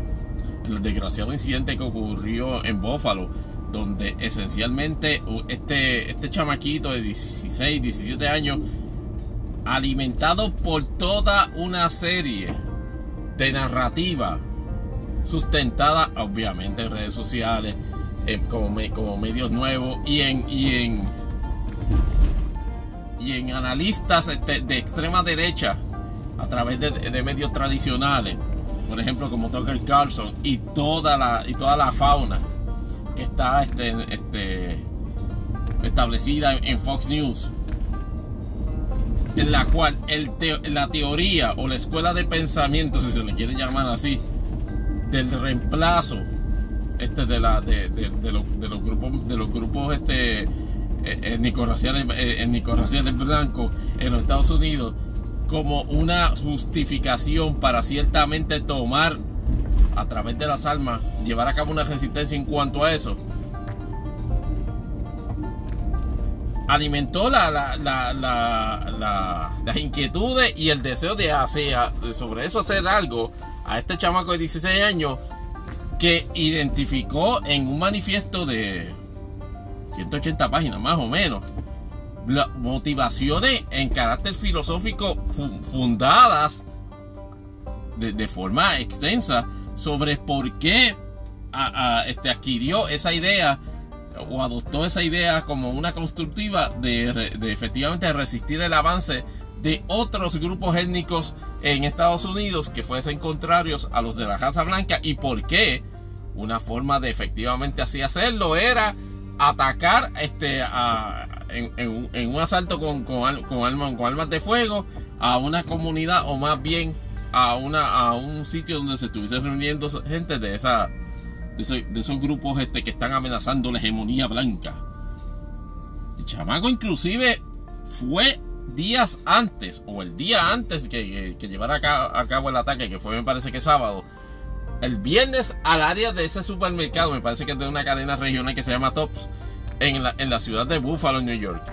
el desgraciado incidente que ocurrió en Buffalo, donde esencialmente este, este chamaquito de 16, 17 años, alimentado por toda una serie de narrativa sustentada obviamente en redes sociales, como, medios nuevos y en, y en, y en analistas este, de extrema derecha a través de, medios tradicionales, por ejemplo como Tucker Carlson y toda la, y toda la fauna que está este, este, establecida en Fox News, en la cual el la teoría o la escuela de pensamiento, si se le quiere llamar así, del reemplazo este de la de, de, de, los grupos de los grupos este étnico-raciales eh, blancos en los Estados Unidos como una justificación para ciertamente tomar a través de las armas, llevar a cabo una resistencia en cuanto a eso. Alimentó la, la, la, las inquietudes y el deseo de hacer sobre eso hacer algo a este chamaco de 16 años que identificó en un manifiesto de 180 páginas más o menos motivaciones en carácter filosófico fundadas de, forma extensa sobre por qué este, adquirió esa idea o adoptó esa idea como una constructiva de, de, efectivamente resistir el avance de otros grupos étnicos en Estados Unidos que fuesen contrarios a los de la raza blanca y por qué una forma de efectivamente así hacerlo era atacar este en, un asalto con, con, con, armas, de fuego a una comunidad o más bien a una a un sitio donde se estuviese reuniendo gente de esa de, esos grupos este, que están amenazando la hegemonía blanca. El chamaco inclusive fue días antes o el día antes que, llevara a cabo, el ataque, que fue me parece que sábado, el viernes al área de ese supermercado, me parece que es de una cadena regional que se llama Tops, en la, en la ciudad de Buffalo, New York.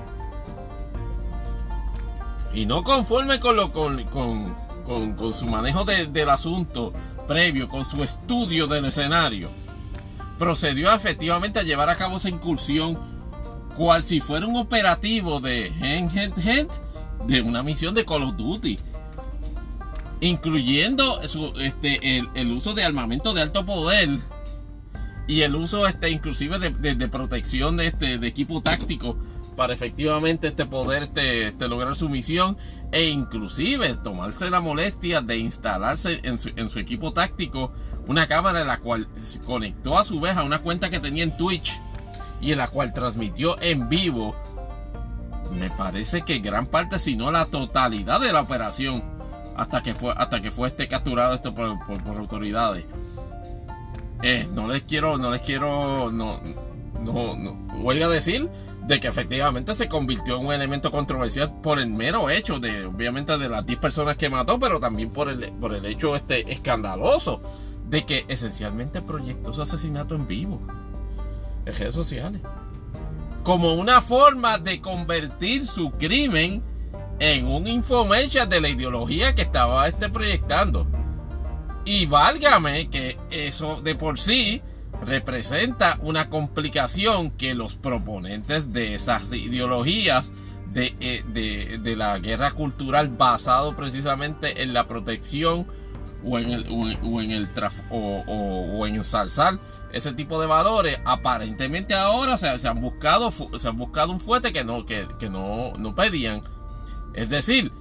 Y no conforme con, lo, con, con, con, su manejo del asunto previo, con su estudio del escenario, procedió efectivamente a llevar a cabo esa incursión cual si fuera un operativo de de una misión de Call of Duty incluyendo este, el, uso de armamento de alto poder y el uso este, inclusive de, protección de, este, de equipo táctico para efectivamente este, poder este, este, lograr su misión e inclusive tomarse la molestia de instalarse en su, en su equipo táctico una cámara en la cual se conectó a su vez a una cuenta que tenía en Twitch y en la cual transmitió en vivo. Me parece que gran parte si no la totalidad de la operación hasta que fue hasta que fue este capturado esto por, autoridades. Eh, no les quiero no les quiero no no, no voy a decir de que efectivamente se convirtió en un elemento controversial por el mero hecho de obviamente de las 10 personas que mató pero también por el por el hecho este escandaloso de que esencialmente proyectó su asesinato en vivo en redes sociales como una forma de convertir su crimen en un infomercial de la ideología que estaba este proyectando. Y válgame que eso de por sí representa una complicación que los proponentes de esas ideologías de, eh, de, de la guerra cultural basado precisamente en la protección o en el, o en, el o, o, en ensalzar ese tipo de valores aparentemente ahora se, han buscado se han buscado un fuerte que no que, no, no pedían. Es decir,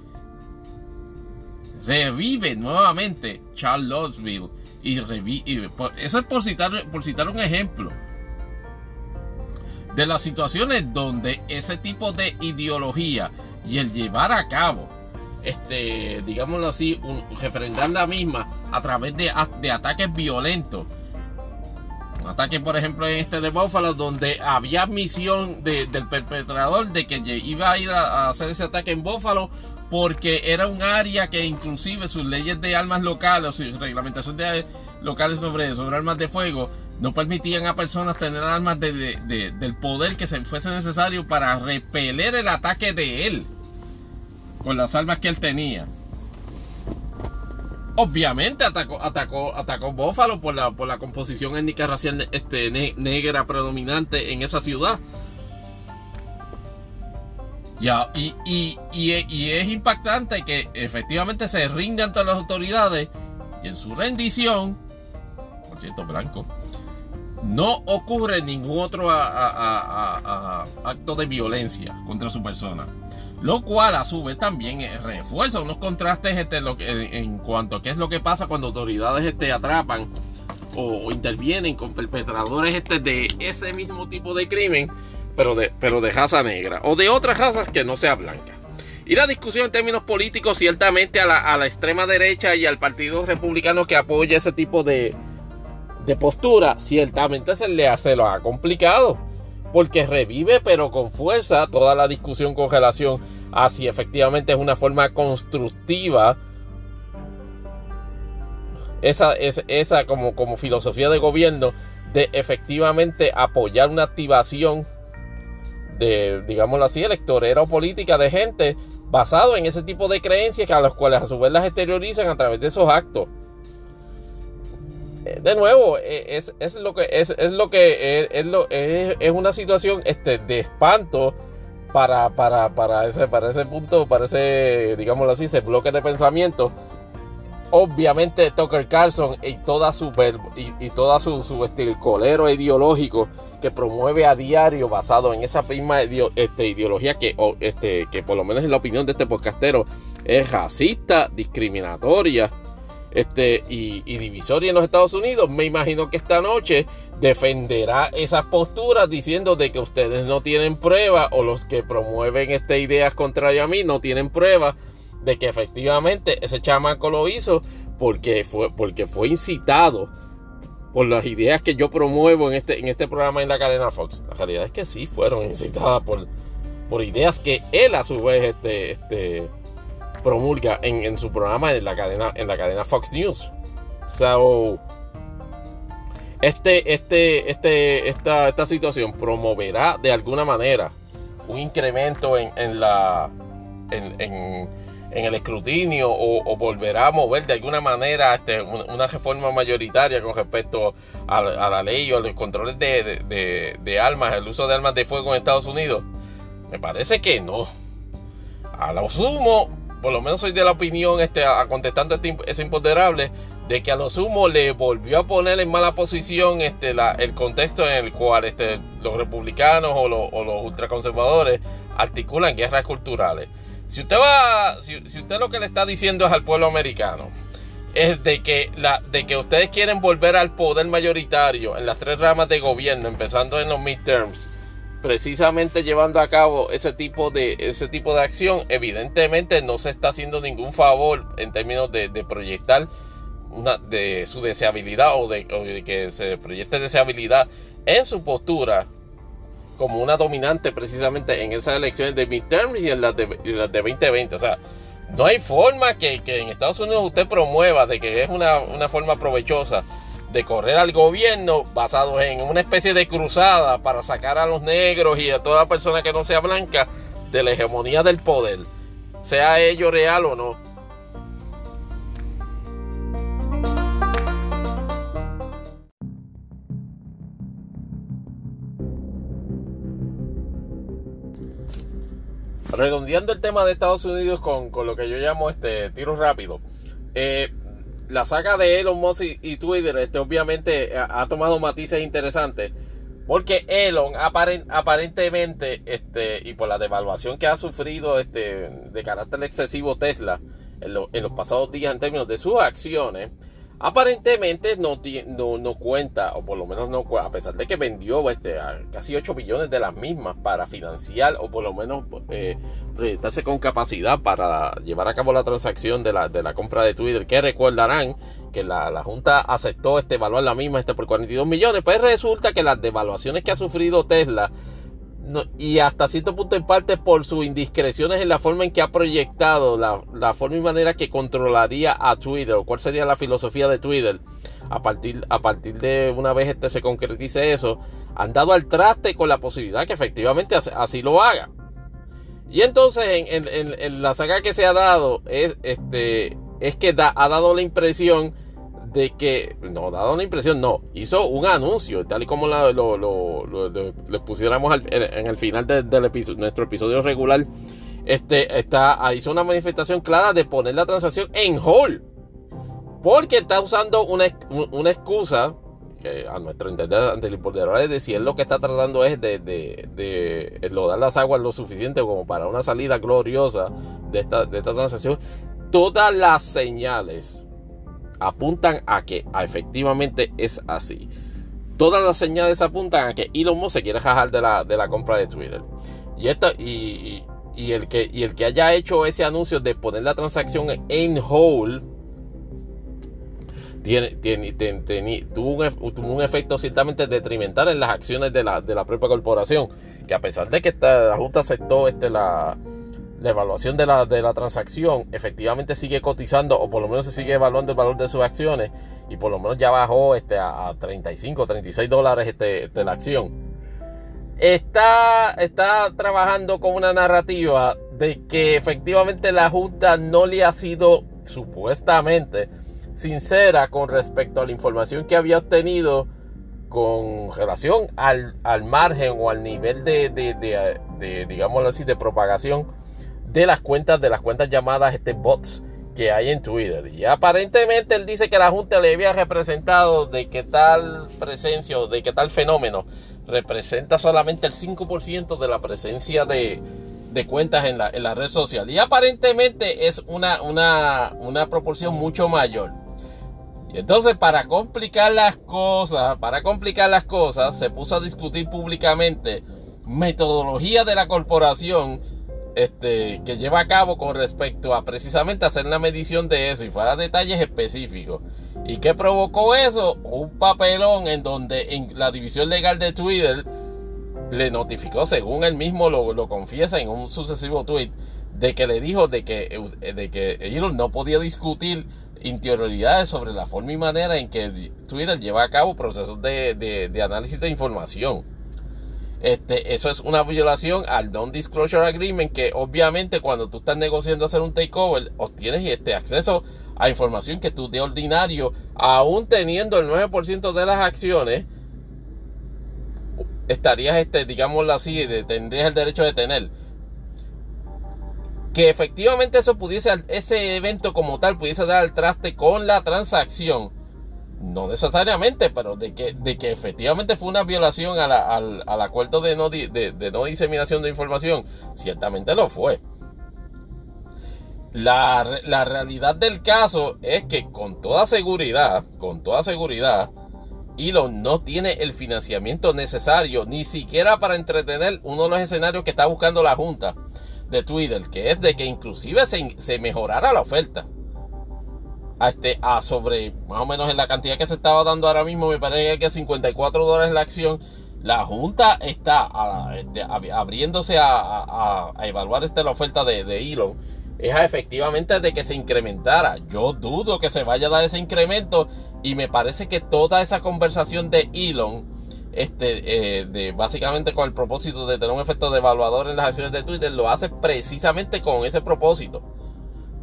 revive nuevamente Charlottesville y, revive, eso es por citar, por citar un ejemplo de las situaciones donde ese tipo de ideología y el llevar a cabo, este, digámoslo así, un, refrendar la misma a través de, de ataques violentos ataque, por ejemplo, en este de Buffalo, donde había misión del perpetrador de que iba a ir a, hacer ese ataque en Buffalo porque era un área que inclusive sus leyes de armas locales o su reglamentación de locales sobre, sobre armas de fuego no permitían a personas tener armas del poder que se fuese necesario para repeler el ataque de él con las armas que él tenía. Obviamente atacó, atacó, atacó Buffalo por la, por la composición étnica racial este, negra predominante en esa ciudad. Ya, y, y, y, es impactante que efectivamente se rinde ante las autoridades y en su rendición, por cierto, blanco, no ocurre ningún otro acto de violencia contra su persona. Lo cual a su vez también refuerza unos contrastes este, en, cuanto a qué es lo que pasa cuando autoridades este, atrapan o, intervienen con perpetradores este, de ese mismo tipo de crimen, pero de, pero de raza negra o de otras razas que no sea blanca. Y la discusión en términos políticos, ciertamente a la, a la extrema derecha y al Partido Republicano que apoya ese tipo de, de postura, ciertamente se le hace lo ha complicado. Porque revive, pero con fuerza, toda la discusión con relación a si efectivamente es una forma constructiva. Esa, es, esa como, como filosofía de gobierno de efectivamente apoyar una activación de, digámoslo así, electorera o política de gente basado en ese tipo de creencias que a las cuales a su vez las exteriorizan a través de esos actos de nuevo, e, es, es, lo que es, es lo que es, es, es, una situación este, de espanto para, para, para, ese, para ese punto, para ese, digámoslo así, ese bloque de pensamiento. Obviamente Tucker Carlson y toda su y, y toda su, su estilo colero ideológico que promueve a diario basado en esa misma este, ideología que, este, que por lo menos en la opinión de este podcastero es racista, discriminatoria este, y, divisoria en los Estados Unidos, me imagino que esta noche defenderá esas posturas diciendo de que ustedes no tienen prueba o los que promueven estas ideas contrarias a mí no tienen prueba de que efectivamente ese chamaco lo hizo porque fue, porque fue incitado por las ideas que yo promuevo en este, en este programa en la cadena Fox. La realidad es que sí fueron incitadas por, por ideas que él a su vez este, este, promulga en, su programa en la cadena, en la cadena Fox News. So, este, este, este, esta, esta situación promoverá de alguna manera un incremento en, la en, el escrutinio o, volverá a mover de alguna manera este, una reforma mayoritaria con respecto a, la ley o los controles de, de, armas, el uso de armas de fuego en Estados Unidos. Me parece que no. A lo sumo, por lo menos soy de la opinión, este, contestando este, ese imponderable, de que a lo sumo le volvió a poner en mala posición este, la, el contexto en el cual este, los republicanos o, los ultraconservadores articulan guerras culturales. Si usted va, si, usted lo que le está diciendo es al pueblo americano, es de que, la, de que ustedes quieren volver al poder mayoritario en las tres ramas de gobierno, empezando en los midterms, precisamente llevando a cabo ese tipo de ese tipo de acción evidentemente no se está haciendo ningún favor en términos de, proyectar una, de su deseabilidad o de, que se proyecte deseabilidad en su postura como una dominante precisamente en esas elecciones de midterm y en las de, las de 2020 o sea no hay forma que, que, en Estados Unidos usted promueva de que es una, una forma provechosa de correr al gobierno basado en una especie de cruzada para sacar a los negros y a toda persona que no sea blanca de la hegemonía del poder, sea ello real o no. Redondeando el tema de Estados Unidos con, con lo que yo llamo este tiro rápido. Eh, la saga de Elon Musk y, Twitter, este, obviamente ha, tomado matices interesantes. Porque Elon aparentemente, este, y por la devaluación que ha sufrido este, de carácter excesivo Tesla en, en los pasados días en términos de sus acciones, Aparentemente no, no, no, cuenta, o por lo menos no a pesar de que vendió este, casi 8 billones de las mismas para financiar, o por lo menos eh, con capacidad para llevar a cabo la transacción de la, de la compra de Twitter, que recordarán que la, la Junta aceptó este evaluar la misma este por 42 millones, pues resulta que las devaluaciones que ha sufrido Tesla y hasta cierto punto en parte por sus indiscreciones en la forma en que ha proyectado la, forma y manera que controlaría a Twitter o cuál sería la filosofía de Twitter. A partir, a partir de una vez este se concretice eso han dado al traste con la posibilidad que efectivamente así, lo haga. Y entonces en, la saga que se ha dado es este es que ha dado la impresión de que, no, dado la impresión, no, hizo un anuncio, tal y como lo, le pusiéramos en el final de, nuestro episodio regular, este, está, hizo una manifestación clara de poner la transacción en hold, porque está usando una, una excusa que a nuestro entender ante el importador es decir, lo que está tratando es de, de, de dar las aguas lo suficiente como para una salida gloriosa de esta, de esta transacción, todas las señales apuntan a que efectivamente es así. Todas las señales apuntan a que Elon Musk se quiere jajar de la, de la compra de Twitter. Y, esto, y, y, el que, y el que haya hecho ese anuncio de poner la transacción en hold tiene, tiene, tuvo, un, tuvo, un, efecto ciertamente detrimental en las acciones de la, de la propia corporación. Que a pesar de que esta, la Junta aceptó este, la, la evaluación de la, de la transacción efectivamente sigue cotizando o por lo menos se sigue evaluando el valor de sus acciones y por lo menos ya bajó este, a, 35, 36 dólares este, este, la acción. Está, está trabajando con una narrativa de que efectivamente la Junta no le ha sido supuestamente sincera con respecto a la información que había obtenido con relación al, al margen o al nivel de, de, de digámoslo así, de propagación de las cuentas, de las cuentas llamadas este, bots que hay en Twitter. Y aparentemente él dice que la Junta le había representado de que tal presencia o de que tal fenómeno representa solamente el 5% de la presencia de, de cuentas en la, en la, red social. Y aparentemente es una, una, una proporción mucho mayor. Y entonces para complicar las cosas, para complicar las cosas, se puso a discutir públicamente metodología de la corporación este, que lleva a cabo con respecto a precisamente hacer la medición de eso y fuera detalles específicos. ¿Y qué provocó eso? Un papelón en donde en la división legal de Twitter le notificó, según él mismo lo, confiesa en un sucesivo tweet, de que le dijo de que, de que Elon no podía discutir interioridades sobre la forma y manera en que Twitter lleva a cabo procesos de, de análisis de información. Este, eso es una violación al Non-Disclosure Agreement que obviamente cuando tú estás negociando hacer un takeover obtienes este acceso a información que tú de ordinario, aún teniendo el 9% de las acciones, estarías, este, digámoslo así, tendrías el derecho de tener. Que efectivamente eso pudiese, ese evento como tal pudiese dar al traste con la transacción no necesariamente, pero de que, de que efectivamente fue una violación al, al, acuerdo de no, de, no diseminación de información, ciertamente lo fue. La, la, realidad del caso es que con toda seguridad, con toda seguridad, Elon no tiene el financiamiento necesario, ni siquiera para entretener uno de los escenarios que está buscando la Junta de Twitter, que es de que inclusive se, se mejorara la oferta a, este, a sobre más o menos en la cantidad que se estaba dando ahora mismo, me parece que 54 dólares la acción. La Junta está este, abriéndose a, evaluar este, la oferta de, de Elon. Es efectivamente de que se incrementara. Yo dudo que se vaya a dar ese incremento. Y me parece que toda esa conversación de Elon, este, eh, de, básicamente con el propósito de tener un efecto de evaluador en las acciones de Twitter, lo hace precisamente con ese propósito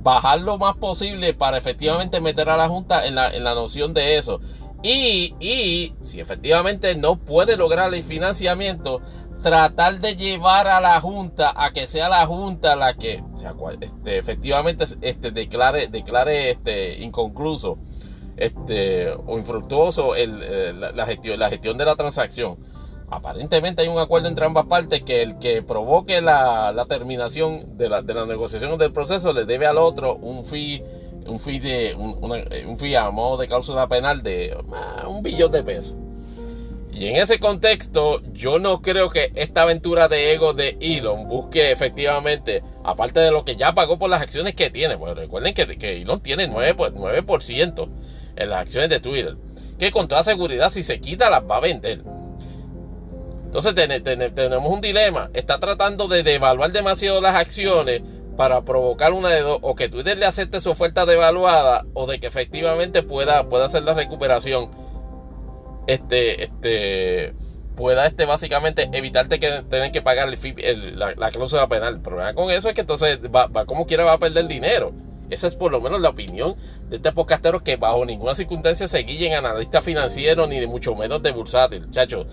bajar lo más posible para efectivamente meter a la Junta en la, en la noción de eso. Y, y si efectivamente no puede lograr el financiamiento, tratar de llevar a la Junta a que sea la Junta la que este, efectivamente este, declare, declare este, inconcluso este, o infructuoso el, eh, la, gestión, la gestión de la transacción aparentemente hay un acuerdo entre ambas partes que el que provoque la, terminación de la, de la, negociación del proceso le debe al otro un fee un fee de un, fee a de penal de ah, un billón de pesos. Y en ese contexto yo no creo que esta aventura de ego de Elon busque efectivamente aparte de lo que ya pagó por las acciones que tiene pues recuerden que, que Elon tiene 9%, 9 en las acciones de Twitter que con toda seguridad si se quita las va a vender entonces tenemos un dilema. Está tratando de devaluar demasiado las acciones para provocar una de dos, o que Twitter le acepte su oferta devaluada, o de que efectivamente pueda, pueda hacer la recuperación. Este, este, pueda este básicamente evitarte que tener que pagar el, la, cláusula penal. El problema con eso es que entonces va, como quiera va a perder dinero. Esa es por lo menos la opinión de este podcastero que bajo ninguna circunstancia se guille en analista financiero ni de mucho menos de bursátil. Chacho,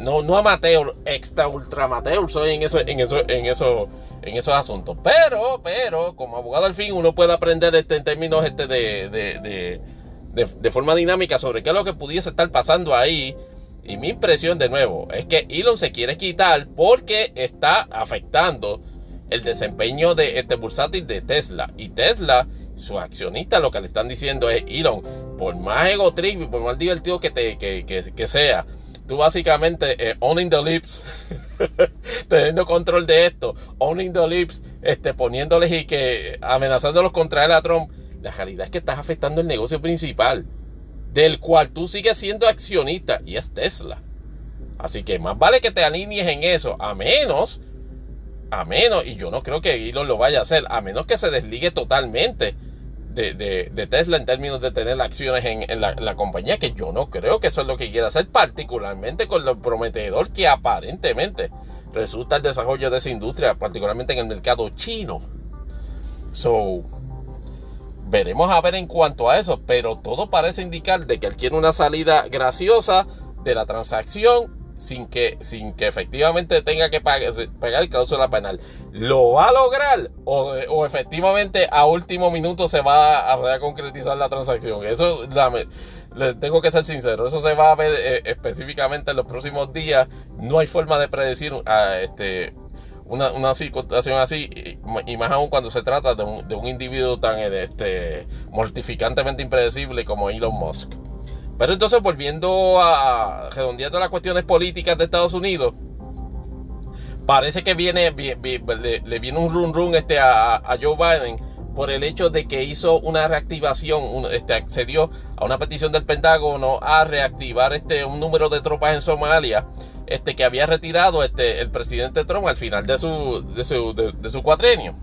no, no amateur, extra ultra amateur soy en eso, en eso, en eso, en esos asuntos. Pero, pero, como abogado al fin, uno puede aprender este, en términos este de, de, de, de, forma dinámica sobre qué es lo que pudiese estar pasando ahí. Y mi impresión de nuevo es que Elon se quiere quitar porque está afectando el desempeño de este bursátil de Tesla. Y Tesla, sus accionistas, lo que le están diciendo es, Elon, por más ego trip por más divertido que, te, que, que, sea, tú básicamente eh, owning the lips, [LAUGHS] teniendo control de esto, owning the lips, este, poniéndoles y que amenazándolos contra él a Trump, la realidad es que estás afectando el negocio principal, del cual tú sigues siendo accionista, y es Tesla. Así que más vale que te alinees en eso, a menos a menos, y yo no creo que Elon lo vaya a hacer, a menos que se desligue totalmente de, Tesla en términos de tener acciones en, la, compañía, que yo no creo que eso es lo que quiera hacer, particularmente con lo prometedor que aparentemente resulta el desarrollo de esa industria, particularmente en el mercado chino. So, veremos a ver en cuanto a eso, pero todo parece indicar de que él quiere una salida graciosa de la transacción sin que, sin que efectivamente tenga que pagar, cláusula penal. ¿Lo va a lograr? O, efectivamente a último minuto se va a, concretizar la transacción? Eso le tengo que ser sincero, eso se va a ver eh, específicamente en los próximos días. No hay forma de predecir ah, este, una, una, situación así, y, más aún cuando se trata de un, de un individuo tan este, mortificantemente impredecible como Elon Musk. Pero entonces volviendo a, redondeando las cuestiones políticas de Estados Unidos, parece que viene, le, viene un run run este a, Joe Biden por el hecho de que hizo una reactivación, este, accedió a una petición del Pentágono a reactivar este, un número de tropas en Somalia este, que había retirado este, el presidente Trump al final de su, de su, de su cuatrenio.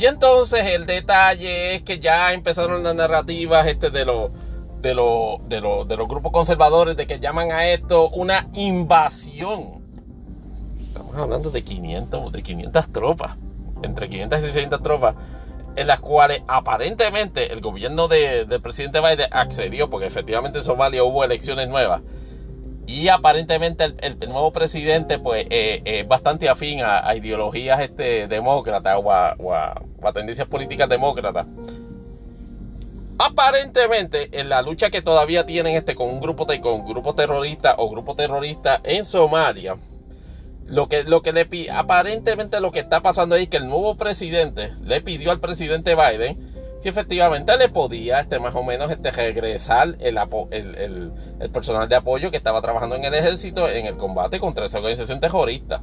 Y entonces el detalle es que ya empezaron las narrativas este, de los de, de, de los grupos conservadores de que llaman a esto una invasión. Estamos hablando de 500, de 500 tropas, entre 500 y 600 tropas, en las cuales aparentemente el gobierno de, del presidente Biden accedió, porque efectivamente en Somalia hubo elecciones nuevas. Y aparentemente el, nuevo presidente pues eh, es bastante afín a, ideologías este, demócratas o o a tendencias políticas demócratas aparentemente en la lucha que todavía tienen este con un grupo de, con grupos terroristas o grupo terrorista en Somalia lo que, lo que le aparentemente lo que está pasando es que el nuevo presidente le pidió al presidente Biden si efectivamente le podía este más o menos este regresar el, el, el personal de apoyo que estaba trabajando en el ejército en el combate contra esa organización terrorista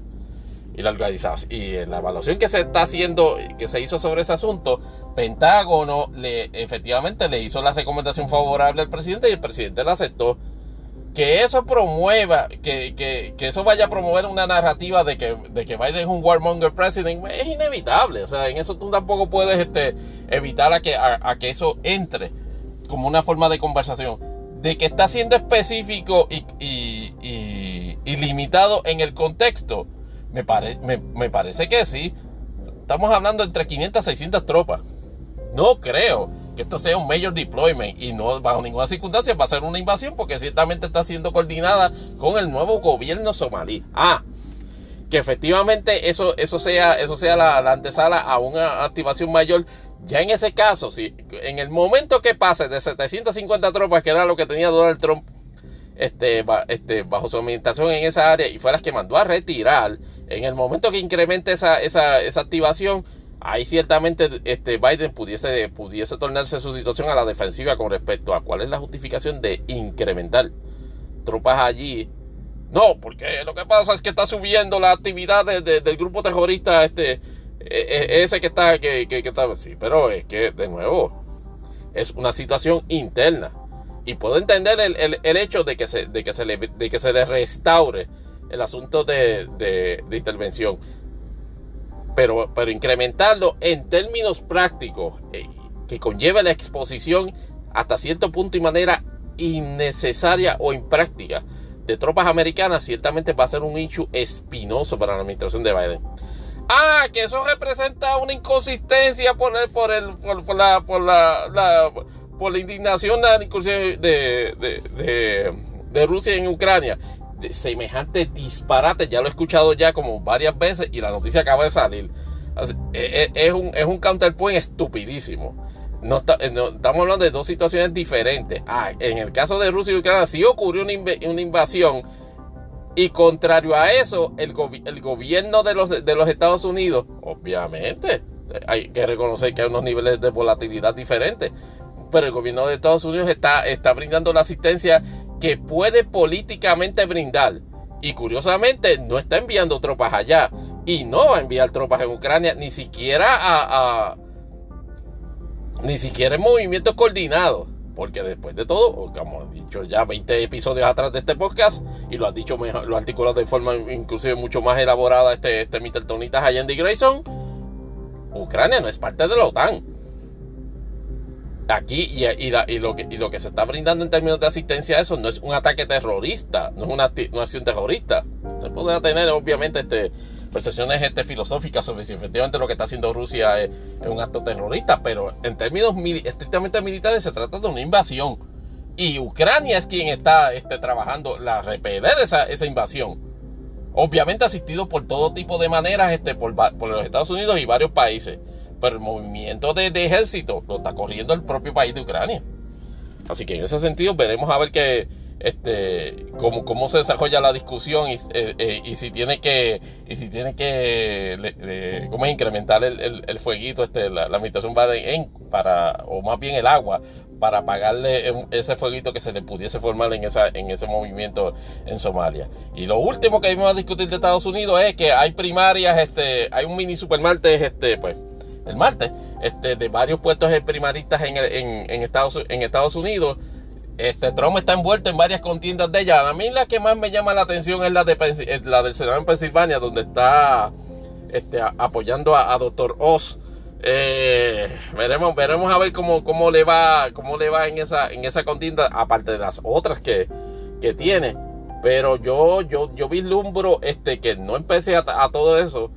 y la organización y la evaluación que se está haciendo, que se hizo sobre ese asunto, Pentágono le efectivamente le hizo la recomendación favorable al presidente y el presidente la aceptó. Que eso promueva, que, que, que eso vaya a promover una narrativa de que, de que Biden es un warmonger president, es inevitable. O sea, en eso tú tampoco puedes este, evitar a que, a, que eso entre como una forma de conversación. De que está siendo específico y, y, limitado en el contexto me, me, parece que sí. Estamos hablando entre 500 y 600 tropas. No creo que esto sea un major deployment y no bajo ninguna circunstancia va a ser una invasión porque ciertamente está siendo coordinada con el nuevo gobierno somalí. Ah, que efectivamente eso, eso sea, eso sea la, antesala a una activación mayor. Ya en ese caso, si en el momento que pase de 750 tropas, que era lo que tenía Donald Trump este, este, bajo su administración en esa área y fue las que mandó a retirar, en el momento que incremente esa, esa, esa activación, ahí ciertamente este, Biden pudiese, pudiese tornarse su situación a la defensiva con respecto a cuál es la justificación de incrementar tropas allí. No, porque lo que pasa es que está subiendo la actividad del grupo terrorista este, e, e, ese que está, que, que, está, sí, pero es que de nuevo es una situación interna y puedo entender el, hecho de que, se, de, que se le, de que se le restaure el asunto de, intervención. Pero, pero incrementarlo en términos prácticos, eh, que conlleve la exposición hasta cierto punto y manera innecesaria o impráctica de tropas americanas, ciertamente va a ser un issue espinoso para la administración de Biden. Ah, que eso representa una inconsistencia por, el, por, el, por, la, por, la, por la indignación de, de, de, Rusia en Ucrania. De semejante disparate, ya lo he escuchado ya como varias veces y la noticia acaba de salir. E, e, es, un, es un counterpoint estupidísimo. Eh, no, estamos hablando de dos situaciones diferentes. Ah, en el caso de Rusia y Ucrania sí ocurrió una, invasión y contrario a eso, el, el gobierno de los, de los Estados Unidos, obviamente, hay que reconocer que hay unos niveles de volatilidad diferentes, pero el gobierno de Estados Unidos está, está brindando la asistencia que puede políticamente brindar. Y curiosamente no está enviando tropas allá. Y no va a enviar tropas en Ucrania, ni siquiera a, ni siquiera en movimientos coordinados. Porque después de todo, como han dicho ya 20 episodios atrás de este podcast, y lo ha dicho lo ha articulado de forma inclusive mucho más elaborada este, este Mr. Tonitas Allende Grayson, Ucrania no es parte de la OTAN. Aquí y, y, lo que, lo que se está brindando en términos de asistencia a eso no es un ataque terrorista, no es una, una acción terrorista. Se podrá tener obviamente este, percepciones este, filosóficas sobre si efectivamente lo que está haciendo Rusia es, un acto terrorista, pero en términos estrictamente militares se trata de una invasión. Y Ucrania es quien está este, trabajando la repeler esa, invasión. Obviamente asistido por todo tipo de maneras este, por los Estados Unidos y varios países. Pero el movimiento de, ejército lo está corriendo el propio país de Ucrania. Así que en ese sentido veremos a ver qué, este cómo, cómo se desarrolla la discusión y, eh, eh, si tiene que y si tiene que cómo incrementar el, fueguito este la, la administración va en, para o más bien el agua para apagarle ese fueguito que se le pudiese formar en esa en ese movimiento en Somalia y lo último que vamos a discutir de Estados Unidos es que hay primarias este hay un mini supermartes este pues el martes este de varios puestos primaristas en, en, en Estados en Estados Unidos este, Trump está envuelto en varias contiendas de ella. A mí la que más me llama la atención es la, de, la del Senado en Pensilvania, donde está este, apoyando a, Doctor Oz. Eh, veremos, veremos a ver cómo, cómo le va, cómo le va en esa, en esa contienda, aparte de las otras que, que tiene. Pero yo, yo, yo vislumbro este, que no empecé a todo eso.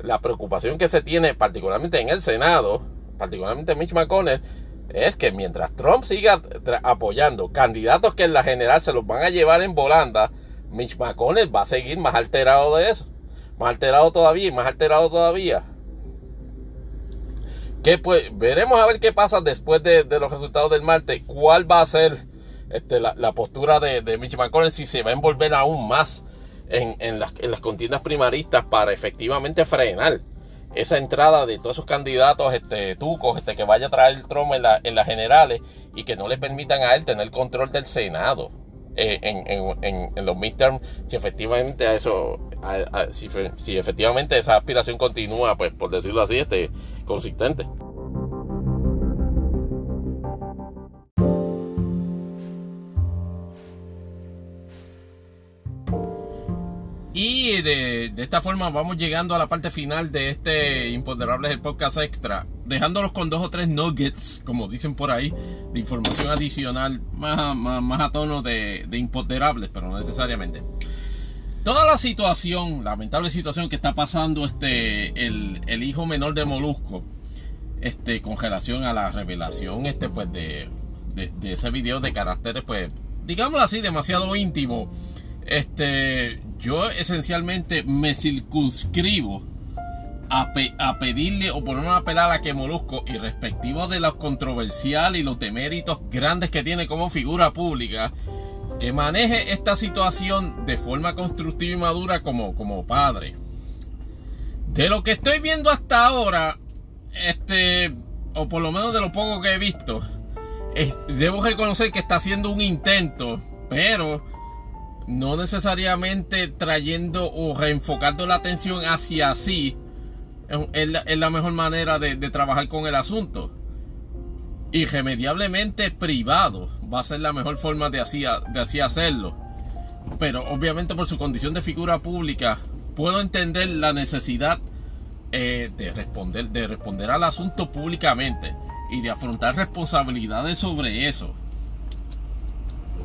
La preocupación que se tiene, particularmente en el Senado, particularmente Mitch McConnell, es que mientras Trump siga apoyando candidatos que en la general se los van a llevar en volanda, Mitch McConnell va a seguir más alterado de eso. Más alterado todavía y más alterado todavía. Que pues veremos a ver qué pasa después de, los resultados del martes. ¿Cuál va a ser este, la, postura de, de, Mitch McConnell si se va a envolver aún más en, en, las, en las contiendas primaristas para efectivamente frenar esa entrada de todos esos candidatos este, tucos este, que vaya a traer Trump en, la, en las generales y que no le permitan a él tener control del Senado eh, en, los midterms, si efectivamente a eso, si, si, efectivamente esa aspiración continúa, pues por decirlo así, este, consistente. Y de, esta forma vamos llegando a la parte final de este Imponderables el podcast extra, dejándolos con dos o tres nuggets, como dicen por ahí, de información adicional, más, más, a tono de, de Imponderables, pero no necesariamente. Toda la situación, lamentable situación que está pasando este, el, el hijo menor de Molusco, este, con relación a la revelación este, pues, de, de, de ese video de caracteres, pues, digámoslo así, demasiado íntimo este, yo esencialmente me circunscribo a, pedirle o ponerme a apelar a que Molusco, y de lo controversial y los deméritos grandes que tiene como figura pública, que maneje esta situación de forma constructiva y madura como, como padre. De lo que estoy viendo hasta ahora, este, o por lo menos de lo poco que he visto, debo reconocer que está haciendo un intento, pero no necesariamente trayendo o reenfocando la atención hacia sí es la, mejor manera de, trabajar con el asunto. Irremediablemente privado va a ser la mejor forma de así, de así hacerlo. Pero obviamente por su condición de figura pública puedo entender la necesidad eh, de, responder, de responder al asunto públicamente y de afrontar responsabilidades sobre eso.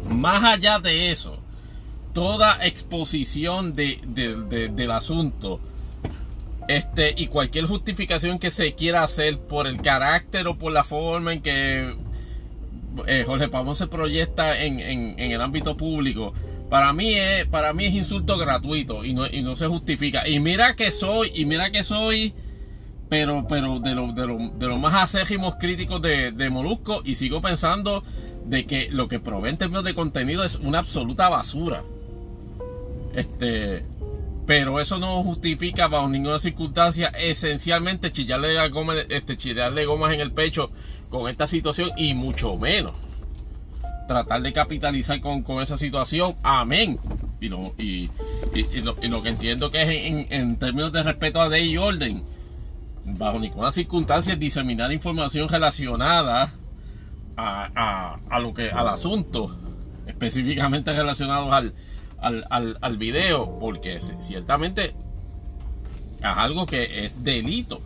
Más allá de eso, toda exposición de, del asunto Este, y cualquier justificación que se quiera hacer por el carácter o por la forma en que eh, Jorge Pavón se proyecta en, en, el ámbito público, para mí es, para mí es insulto gratuito y no, y no se justifica. Y mira que soy, y mira que soy, pero, pero de los de lo, de más acérrimos críticos de, de Molusco, y sigo pensando de que lo que provee en términos de contenido es una absoluta basura. Este, pero eso no justifica bajo ninguna circunstancia esencialmente chillarle, este, chillarle gomas en el pecho con esta situación y mucho menos tratar de capitalizar con, esa situación. Amén. Y lo, y, lo, que entiendo que es en, términos de respeto a ley y orden, bajo ninguna circunstancia diseminar información relacionada a, a, lo que al asunto, específicamente relacionados al, al, al, al video, porque ciertamente es algo que es delito.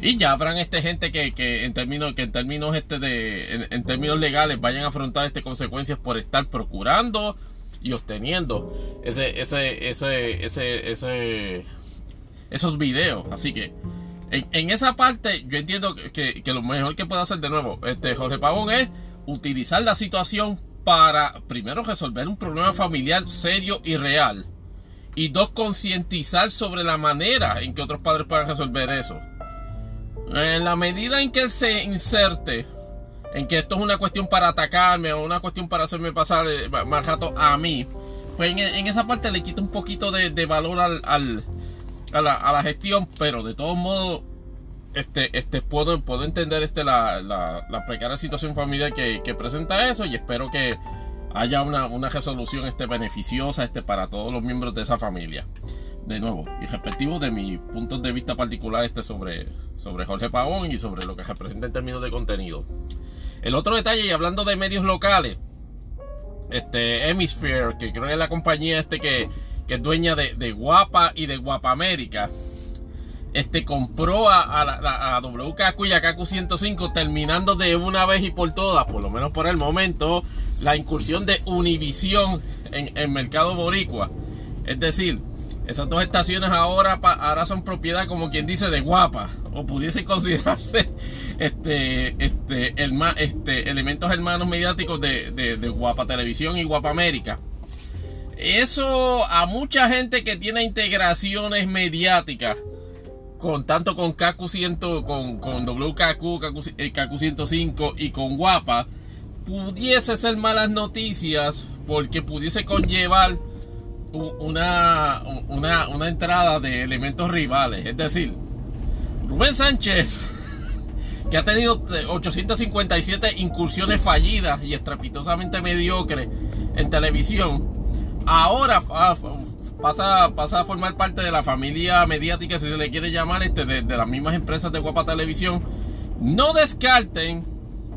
Y ya habrán este gente que, que en términos que en términos este de en, términos legales vayan a afrontar este consecuencias por estar procurando y obteniendo ese ese ese ese, ese esos videos. Así que en, esa parte yo entiendo que, que, lo mejor que puede hacer de nuevo este Jorge Pavón es utilizar la situación para, primero, resolver un problema familiar serio y real. Y dos, concientizar sobre la manera en que otros padres puedan resolver eso. En la medida en que él se inserte en que esto es una cuestión para atacarme o una cuestión para hacerme pasar eh, más rato a mí, pues en, esa parte le quita un poquito de, valor al, a, la, a la gestión, pero de todos modos este, este, puedo, puedo entender este, la, la, precaria situación familiar que, presenta eso y espero que haya una, una, resolución este, beneficiosa este, para todos los miembros de esa familia. De nuevo, y respectivo de mi punto de vista particular este, sobre, sobre Jorge Pavón y sobre lo que representa en términos de contenido. El otro detalle, y hablando de medios locales, este Hemisphere, que creo que es la compañía este que, que es dueña de, de Guapa y de Guapa América este, compró a, a, a WKQ y a KQ105 terminando de una vez y por todas, por lo menos por el momento, la incursión de Univision en el mercado boricua. Es decir, esas dos estaciones ahora, ahora son propiedad, como quien dice, de guapa, o pudiese [LAUGHS] considerarse este, este, el, este, elementos hermanos mediáticos de, de, de Guapa Televisión y Guapa América. Eso a mucha gente que tiene integraciones mediáticas con tanto con KQ100, con, con WKQ, KQ, 105 y con Guapa, pudiese ser malas noticias porque pudiese conllevar una, una, una entrada de elementos rivales. Es decir, Rubén Sánchez, [LAUGHS] que ha tenido 857 incursiones fallidas y estrepitosamente mediocres en televisión, ahora pasa, a formar parte de la familia mediática, si se le quiere llamar, este, de, las mismas empresas de Guapa Televisión. No descarten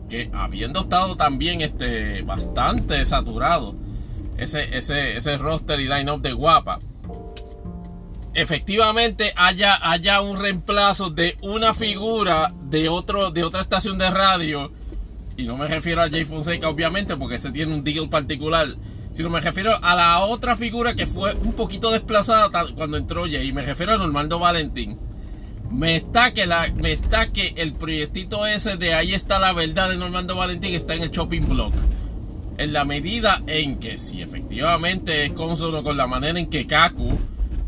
que habiendo estado también este, bastante saturado ese, ese, ese roster y line-up de Guapa, efectivamente haya, haya un reemplazo de una figura de, otro, de otra estación de radio. Y no me refiero a Jay Fonseca, obviamente, porque ese tiene un deal particular sino me refiero a la otra figura que fue un poquito desplazada cuando entró Jay. Y me refiero a Normando Valentín. Me está que la, me está que el proyectito ese de ahí está la verdad de Normando Valentín está en el shopping block. En la medida en que si efectivamente es consono con la manera en que Kaku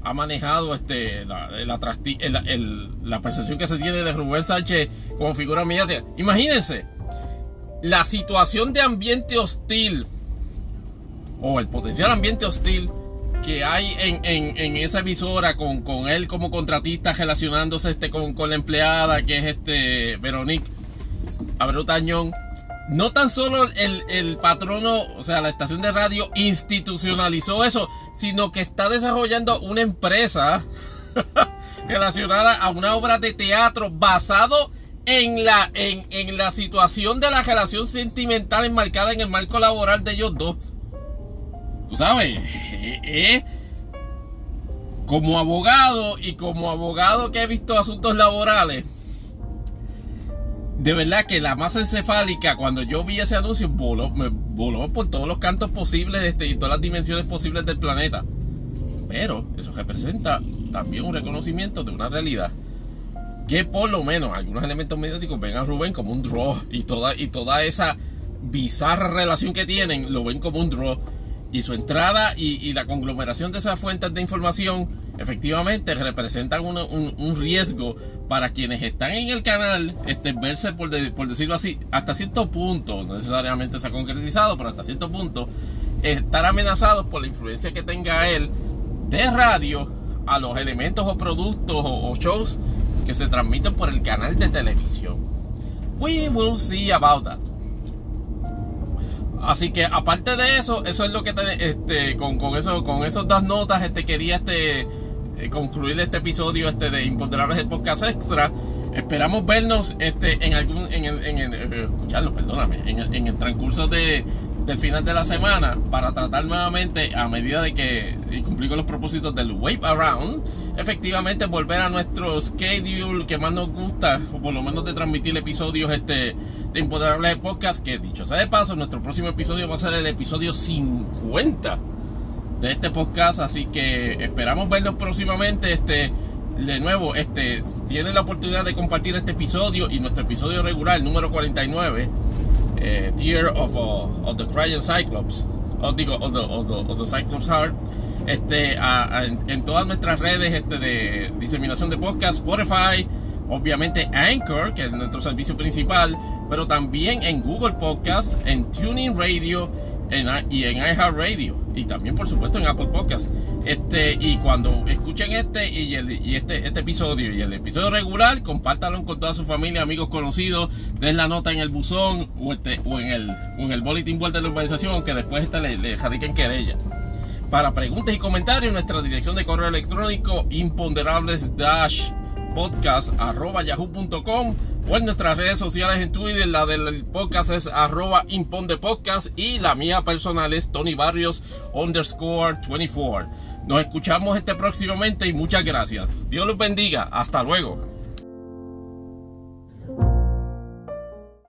ha manejado este la, la percepción que se tiene de Rubén Sánchez como figura mediática. Imagínense la situación de ambiente hostil o el potencial ambiente hostil que hay en, en, esa emisora con, con, él como contratista relacionándose este con, con la empleada que es este Veronique Abreu Tañón. No tan solo el, el patrono, o sea, la estación de radio institucionalizó eso, sino que está desarrollando una empresa [LAUGHS] relacionada a una obra de teatro basado en la, en, en la situación de la relación sentimental enmarcada en el marco laboral de ellos dos tú sabes, eh, eh, como abogado y como abogado que he visto asuntos laborales, de verdad que la masa encefálica, cuando yo vi ese anuncio, voló, me voló por todos los cantos posibles este, y todas las dimensiones posibles del planeta. Pero eso representa también un reconocimiento de una realidad. Que por lo menos algunos elementos mediáticos ven a Rubén como un draw y toda, y toda esa bizarra relación que tienen lo ven como un draw. Y su entrada y, la conglomeración de esas fuentes de información efectivamente representan un, riesgo para quienes están en el canal, este, verse, por, decirlo así, hasta cierto punto, no necesariamente se ha concretizado, pero hasta cierto punto, estar amenazados por la influencia que tenga él de radio a los elementos o productos o, shows que se transmiten por el canal de televisión. We will see about that. Así que aparte de eso, eso es lo que este, con, con eso, con esas dos notas, este quería este eh, concluir este episodio este de Imponderables el podcast extra. Esperamos vernos este en algún en en el eh, escucharlo, perdóname, en el, en el transcurso de, del final de la semana para tratar nuevamente a medida de que cumplir con los propósitos del Wave Around, efectivamente volver a nuestro schedule que más nos gusta, o por lo menos de transmitir episodios este de Imponderables Podcast, que dicho sea de paso, nuestro próximo episodio va a ser el episodio 50 de este podcast, así que esperamos vernos próximamente, este de nuevo, este tienen la oportunidad de compartir este episodio y nuestro episodio regular, número 49 eh, Tear of, uh, of, the Crying Cyclops, o digo, of the, of the, Cyclops Heart, este, en, todas nuestras redes este, de diseminación de podcast, Spotify, obviamente Anchor, que es nuestro servicio principal, pero también en Google Podcast, en Tuning Radio y en iHeartRadio y también por supuesto en Apple Podcast. Este, y cuando escuchen este y, este, este episodio y el episodio regular, compártanlo con toda su familia, amigos conocidos, den la nota en el buzón o, este, en el o en el boletín de la urbanización, aunque después este le, le jadiquen querella. Para preguntas y comentarios, nuestra dirección de correo electrónico imponderables podcast yahoo.com o en nuestras redes sociales en Twitter, la del podcast es arroba impondepodcast y la mía personal es Tony Barrios underscore 24. Nos escuchamos este próximamente y muchas gracias. Dios los bendiga. Hasta luego.